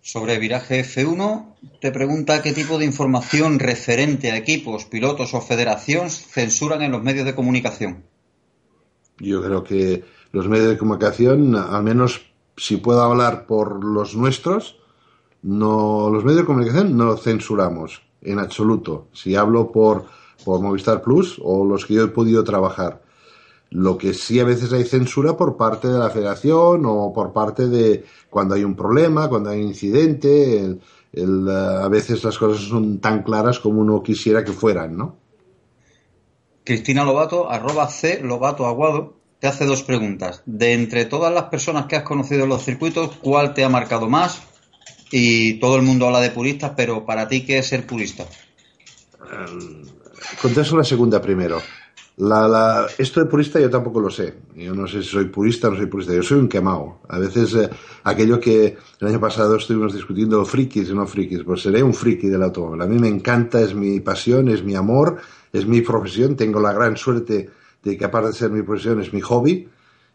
Sobre viraje F1, te pregunta qué tipo de información referente a equipos, pilotos o federaciones censuran en los medios de comunicación. Yo creo que los medios de comunicación, al menos si puedo hablar por los nuestros, no, los medios de comunicación no censuramos en absoluto. Si hablo por, por Movistar Plus o los que yo he podido trabajar. Lo que sí a veces hay censura por parte de la federación o por parte de cuando hay un problema, cuando hay un incidente. El, a veces las cosas son tan claras como uno quisiera que fueran, ¿no? Cristina Lobato, arroba C Lobato Aguado, te hace dos preguntas. De entre todas las personas que has conocido en los circuitos, ¿cuál te ha marcado más? y todo el mundo habla de puristas, pero para ti, ¿qué es ser purista? Um, contesto la segunda primero. La, esto de purista yo tampoco lo sé. Yo no sé si soy purista o no soy purista. Yo soy un quemado. A veces eh, aquello que el año pasado estuvimos discutiendo frikis y no frikis, pues seré un friki del automóvil. A mí me encanta, es mi pasión, es mi amor, es mi profesión. Tengo la gran suerte de que aparte de ser mi profesión es mi hobby.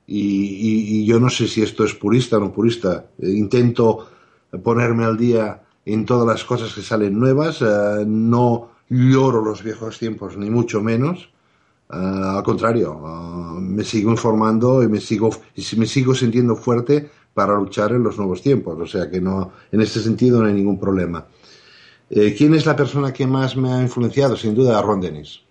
Y, y yo no sé si esto es purista o no purista. Eh, intento ponerme al día en todas las cosas que salen nuevas, eh, no lloro los viejos tiempos, ni mucho menos. Eh, al contrario, eh, me sigo informando y me sigo, me sigo sintiendo fuerte para luchar en los nuevos tiempos. O sea que no, en ese sentido no hay ningún problema. ¿Quién es la persona que más me ha influenciado? Sin duda, Ron Dennis.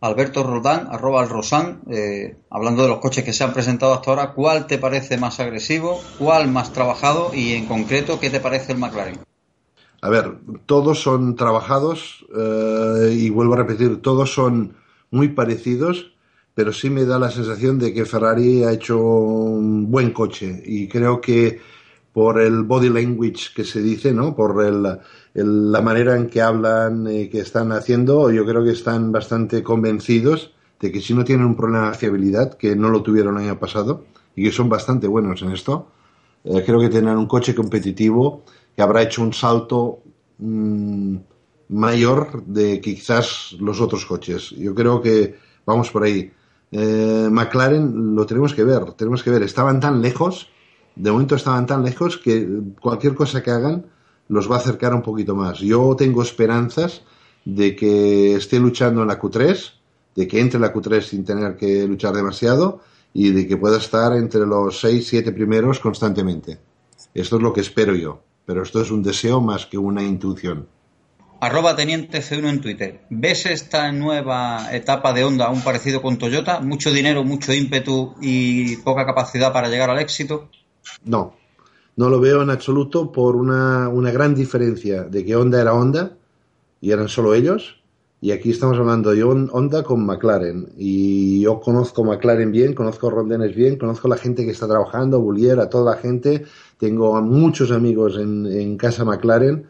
Alberto Rodán, arroba al Rosán, eh, hablando de los coches que se han presentado hasta ahora, ¿cuál te parece más agresivo? ¿Cuál más trabajado? Y en concreto, ¿qué te parece el McLaren? A ver, todos son trabajados eh, y vuelvo a repetir, todos son muy parecidos, pero sí me da la sensación de que Ferrari ha hecho un buen coche y creo que por el body language que se dice, ¿no? Por el, la manera en que hablan y que están haciendo, yo creo que están bastante convencidos de que si no tienen un problema de fiabilidad, que no lo tuvieron el año pasado, y que son bastante buenos en esto, eh, creo que tendrán un coche competitivo que habrá hecho un salto mmm, mayor de quizás los otros coches. Yo creo que vamos por ahí. Eh, McLaren lo tenemos que ver, tenemos que ver. Estaban tan lejos, de momento estaban tan lejos que cualquier cosa que hagan los va a acercar un poquito más. Yo tengo esperanzas de que esté luchando en la Q3, de que entre en la Q3 sin tener que luchar demasiado y de que pueda estar entre los 6, 7 primeros constantemente. Esto es lo que espero yo, pero esto es un deseo más que una intuición. Arroba Teniente C1 en Twitter. ¿Ves esta nueva etapa de Honda un parecido con Toyota? ¿Mucho dinero, mucho ímpetu y poca capacidad para llegar al éxito? No, no lo veo en absoluto por una, una gran diferencia de que Honda era Honda y eran solo ellos. Y aquí estamos hablando de Honda con McLaren. Y yo conozco McLaren bien, conozco Rondenes bien, conozco la gente que está trabajando, Bullier, a toda la gente. Tengo muchos amigos en, en casa McLaren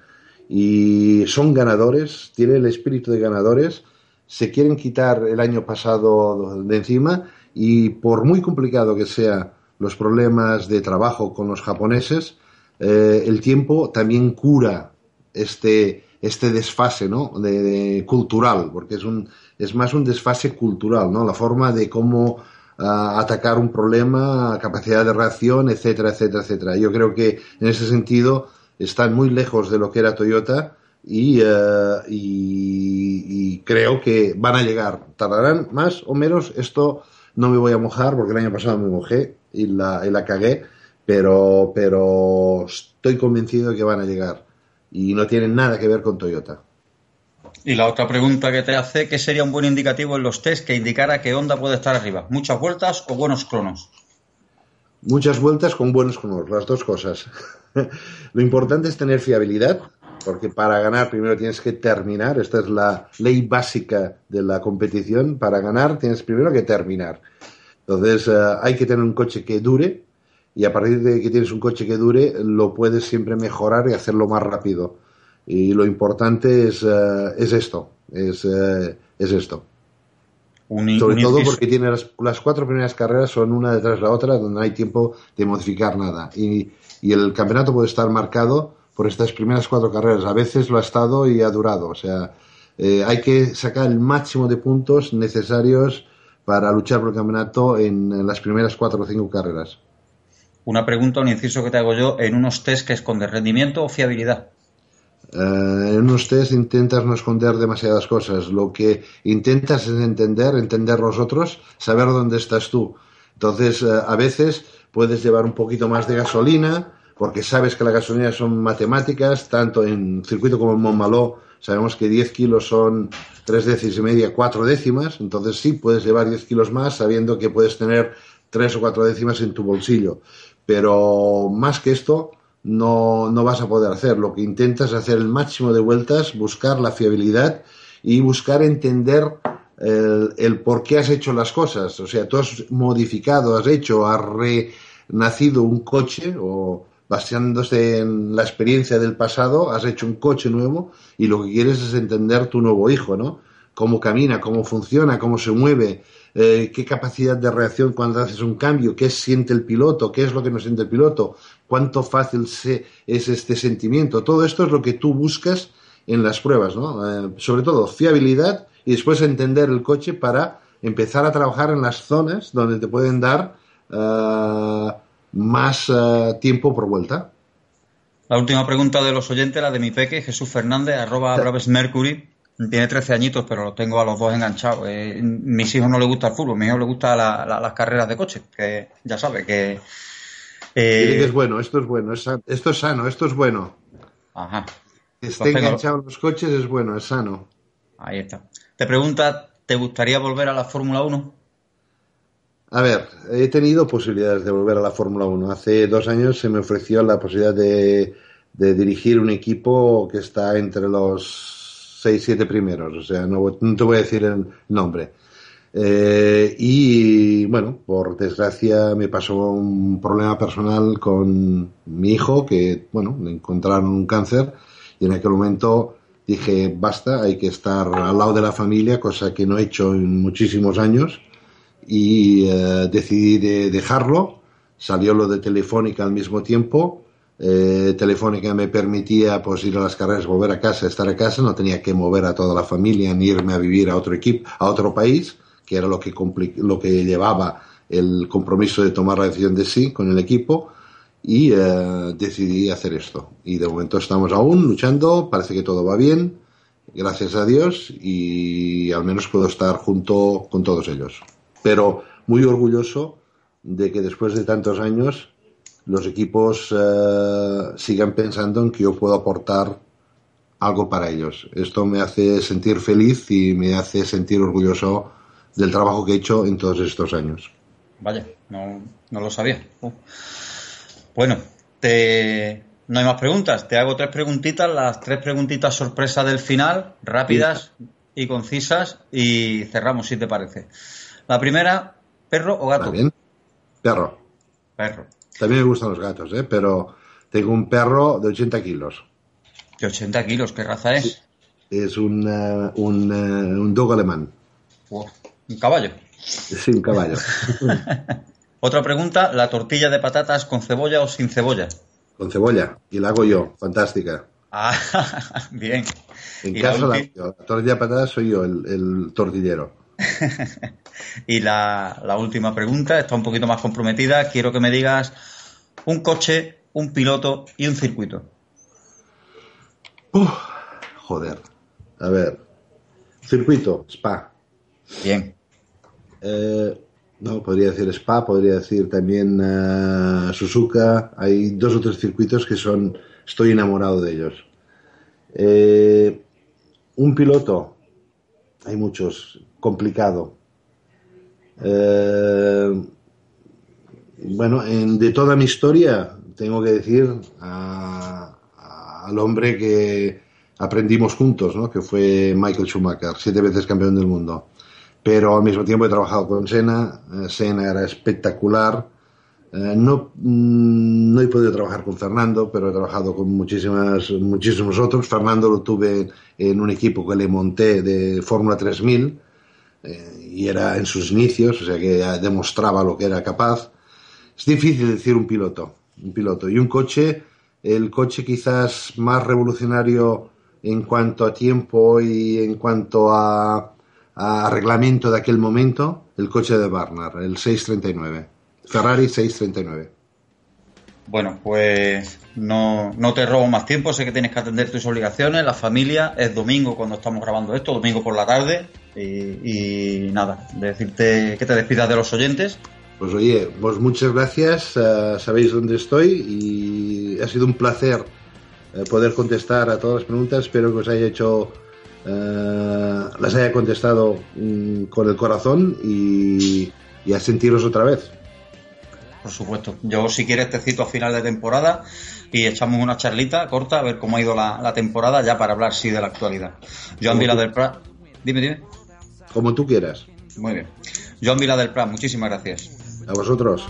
y son ganadores, tienen el espíritu de ganadores. Se quieren quitar el año pasado de encima y por muy complicado que sea los problemas de trabajo con los japoneses, eh, el tiempo también cura este, este desfase ¿no? de, cultural, porque es, un, es más un desfase cultural, ¿no? la forma de cómo uh, atacar un problema, capacidad de reacción, etcétera, etcétera, etcétera. Yo creo que en ese sentido están muy lejos de lo que era Toyota y, uh, y creo que van a llegar. Tardarán más o menos, esto no me voy a mojar porque el año pasado me mojé y la, y la cagué, pero, pero estoy convencido de que van a llegar y no tienen nada que ver con Toyota. Y la otra pregunta que te hace, ¿qué sería un buen indicativo en los test que indicara que Honda puede estar arriba? ¿Muchas vueltas o buenos cronos? Muchas vueltas con buenos cronos, las dos cosas. Lo importante es tener fiabilidad, porque para ganar primero tienes que terminar, esta es la ley básica de la competición, para ganar tienes primero que terminar. Entonces uh, hay que tener un coche que dure y a partir de que tienes un coche que dure lo puedes siempre mejorar y hacerlo más rápido. Y lo importante es, uh, es esto, es, uh, es esto. Un, Sobre un todo porque tiene las, las, cuatro primeras carreras son una detrás de la otra donde no hay tiempo de modificar nada. Y, y el campeonato puede estar marcado por estas primeras cuatro carreras. A veces lo ha estado y ha durado. O sea, eh, hay que sacar el máximo de puntos necesarios para luchar por el campeonato en, en las primeras cuatro o cinco carreras. Una pregunta, un inciso que te hago yo, en unos test que esconde rendimiento o fiabilidad. Uh, en unos test intentas no esconder demasiadas cosas. Lo que intentas es entender, entender los otros, saber dónde estás tú. Entonces, uh, a veces puedes llevar un poquito más de gasolina, porque sabes que la gasolina son matemáticas, tanto en circuito como en Montmaló Sabemos que 10 kilos son 3 décimas y media, 4 décimas, entonces sí puedes llevar 10 kilos más sabiendo que puedes tener 3 o 4 décimas en tu bolsillo. Pero más que esto, no, no vas a poder hacer. Lo que intentas es hacer el máximo de vueltas, buscar la fiabilidad y buscar entender el, el, por qué has hecho las cosas. O sea, tú has modificado, has hecho, has renacido un coche o basándose en la experiencia del pasado, has hecho un coche nuevo y lo que quieres es entender tu nuevo hijo, ¿no? Cómo camina, cómo funciona, cómo se mueve, eh, qué capacidad de reacción cuando haces un cambio, qué siente el piloto, qué es lo que no siente el piloto, cuánto fácil se, es este sentimiento. Todo esto es lo que tú buscas en las pruebas, ¿no? Eh, sobre todo fiabilidad y después entender el coche para empezar a trabajar en las zonas donde te pueden dar uh, más uh, tiempo por vuelta. La última pregunta de los oyentes, la de mi peque, Jesús Fernández, arroba Braves Mercury. Tiene 13 añitos, pero los tengo a los dos enganchados. Eh, mis hijos no les gusta el fútbol, a mis hijos les gustan la, la, las carreras de coche, que ya sabe que... Eh... es bueno, esto es bueno, es, esto es sano, esto es bueno. Ajá. Que esté enganchado en los coches es bueno, es sano. Ahí está. Te pregunta ¿te gustaría volver a la Fórmula 1? A ver, he tenido posibilidades de volver a la Fórmula 1. Hace dos años se me ofreció la posibilidad de, dirigir un equipo que está entre los seis, siete primeros. O sea, no, te voy a decir el nombre. Eh, y bueno, por desgracia me pasó un problema personal con mi hijo, que bueno, le encontraron un cáncer y en aquel momento dije, basta, hay que estar al lado de la familia, cosa que no he hecho en muchísimos años y eh, decidí de dejarlo. Salió lo de Telefónica al mismo tiempo. Eh, Telefónica me permitía pues ir a las carreras, volver a casa, estar a casa, no tenía que mover a toda la familia ni irme a vivir a otro equipo, a otro país, que era lo que lo que llevaba el compromiso de tomar la decisión de sí con el equipo y eh, decidí hacer esto. Y de momento estamos aún luchando, parece que todo va bien, gracias a Dios, y al menos puedo estar junto con todos ellos pero muy orgulloso de que después de tantos años los equipos eh, sigan pensando en que yo puedo aportar algo para ellos. Esto me hace sentir feliz y me hace sentir orgulloso del trabajo que he hecho en todos estos años. Vaya, no, lo sabía. Uh. Bueno, te... no hay más preguntas. Te hago tres preguntitas, las tres preguntitas sorpresa del final, rápidas y concisas, y cerramos si te parece. La primera, perro o gato. bien. Perro. Perro. También me gustan los gatos, ¿eh? pero tengo un perro de 80 kilos. ¿De 80 kilos? ¿Qué raza es? Es un, uh, un, uh, un dog alemán. ¿Un caballo? Sí, un caballo. Otra pregunta, ¿la tortilla de patatas con cebolla o sin cebolla? Con cebolla, y la hago yo, fantástica. Ah, bien. En casa la, la, tortilla de patatas soy yo, el, el tortillero. y la, última pregunta está un poquito más comprometida. Quiero que me digas un coche, un piloto y un circuito. joder. A ver. Circuito, Spa. Bien. Eh, no, podría decir Spa, podría decir también uh, Suzuka. Hay dos o tres circuitos que son. Estoy enamorado de ellos. Eh, un piloto. Hay muchos complicado. Eh, bueno, en, de toda mi historia, tengo que decir al hombre que aprendimos juntos, ¿no? que fue Michael Schumacher, siete veces campeón del mundo. Pero al mismo tiempo he trabajado con Senna, eh, Senna era espectacular. Eh, no, mm, no he podido trabajar con Fernando, pero he trabajado con muchísimas, muchísimos otros. Fernando lo tuve en un equipo que le monté de Fórmula 3000 y era en sus inicios, o sea que demostraba lo que era capaz. Es difícil decir un piloto, un piloto. Y un coche, el coche quizás más revolucionario en cuanto a tiempo y en cuanto a, a reglamento de aquel momento, el coche de Barnard, el 639. Ferrari 639. Bueno, pues no, no, te robo más tiempo, sé que tienes que atender tus obligaciones, la familia, es domingo cuando estamos grabando esto, domingo por la tarde, y, nada, decirte que te despidas de los oyentes. Pues oye, pues muchas gracias, eh, sabéis dónde estoy y ha sido un placer eh, poder contestar a todas las preguntas, espero que os haya hecho, eh, las haya contestado mm, con el corazón y, y a sentiros otra vez. Por supuesto. Yo, si quieres, te cito a final de temporada y echamos una charlita corta a ver cómo ha ido la, temporada ya para hablar, sí, de la actualidad. Joan Vila del Prat. Dime, dime. Como tú quieras. Muy bien. Joan Vila del Prat, muchísimas gracias. A vosotros.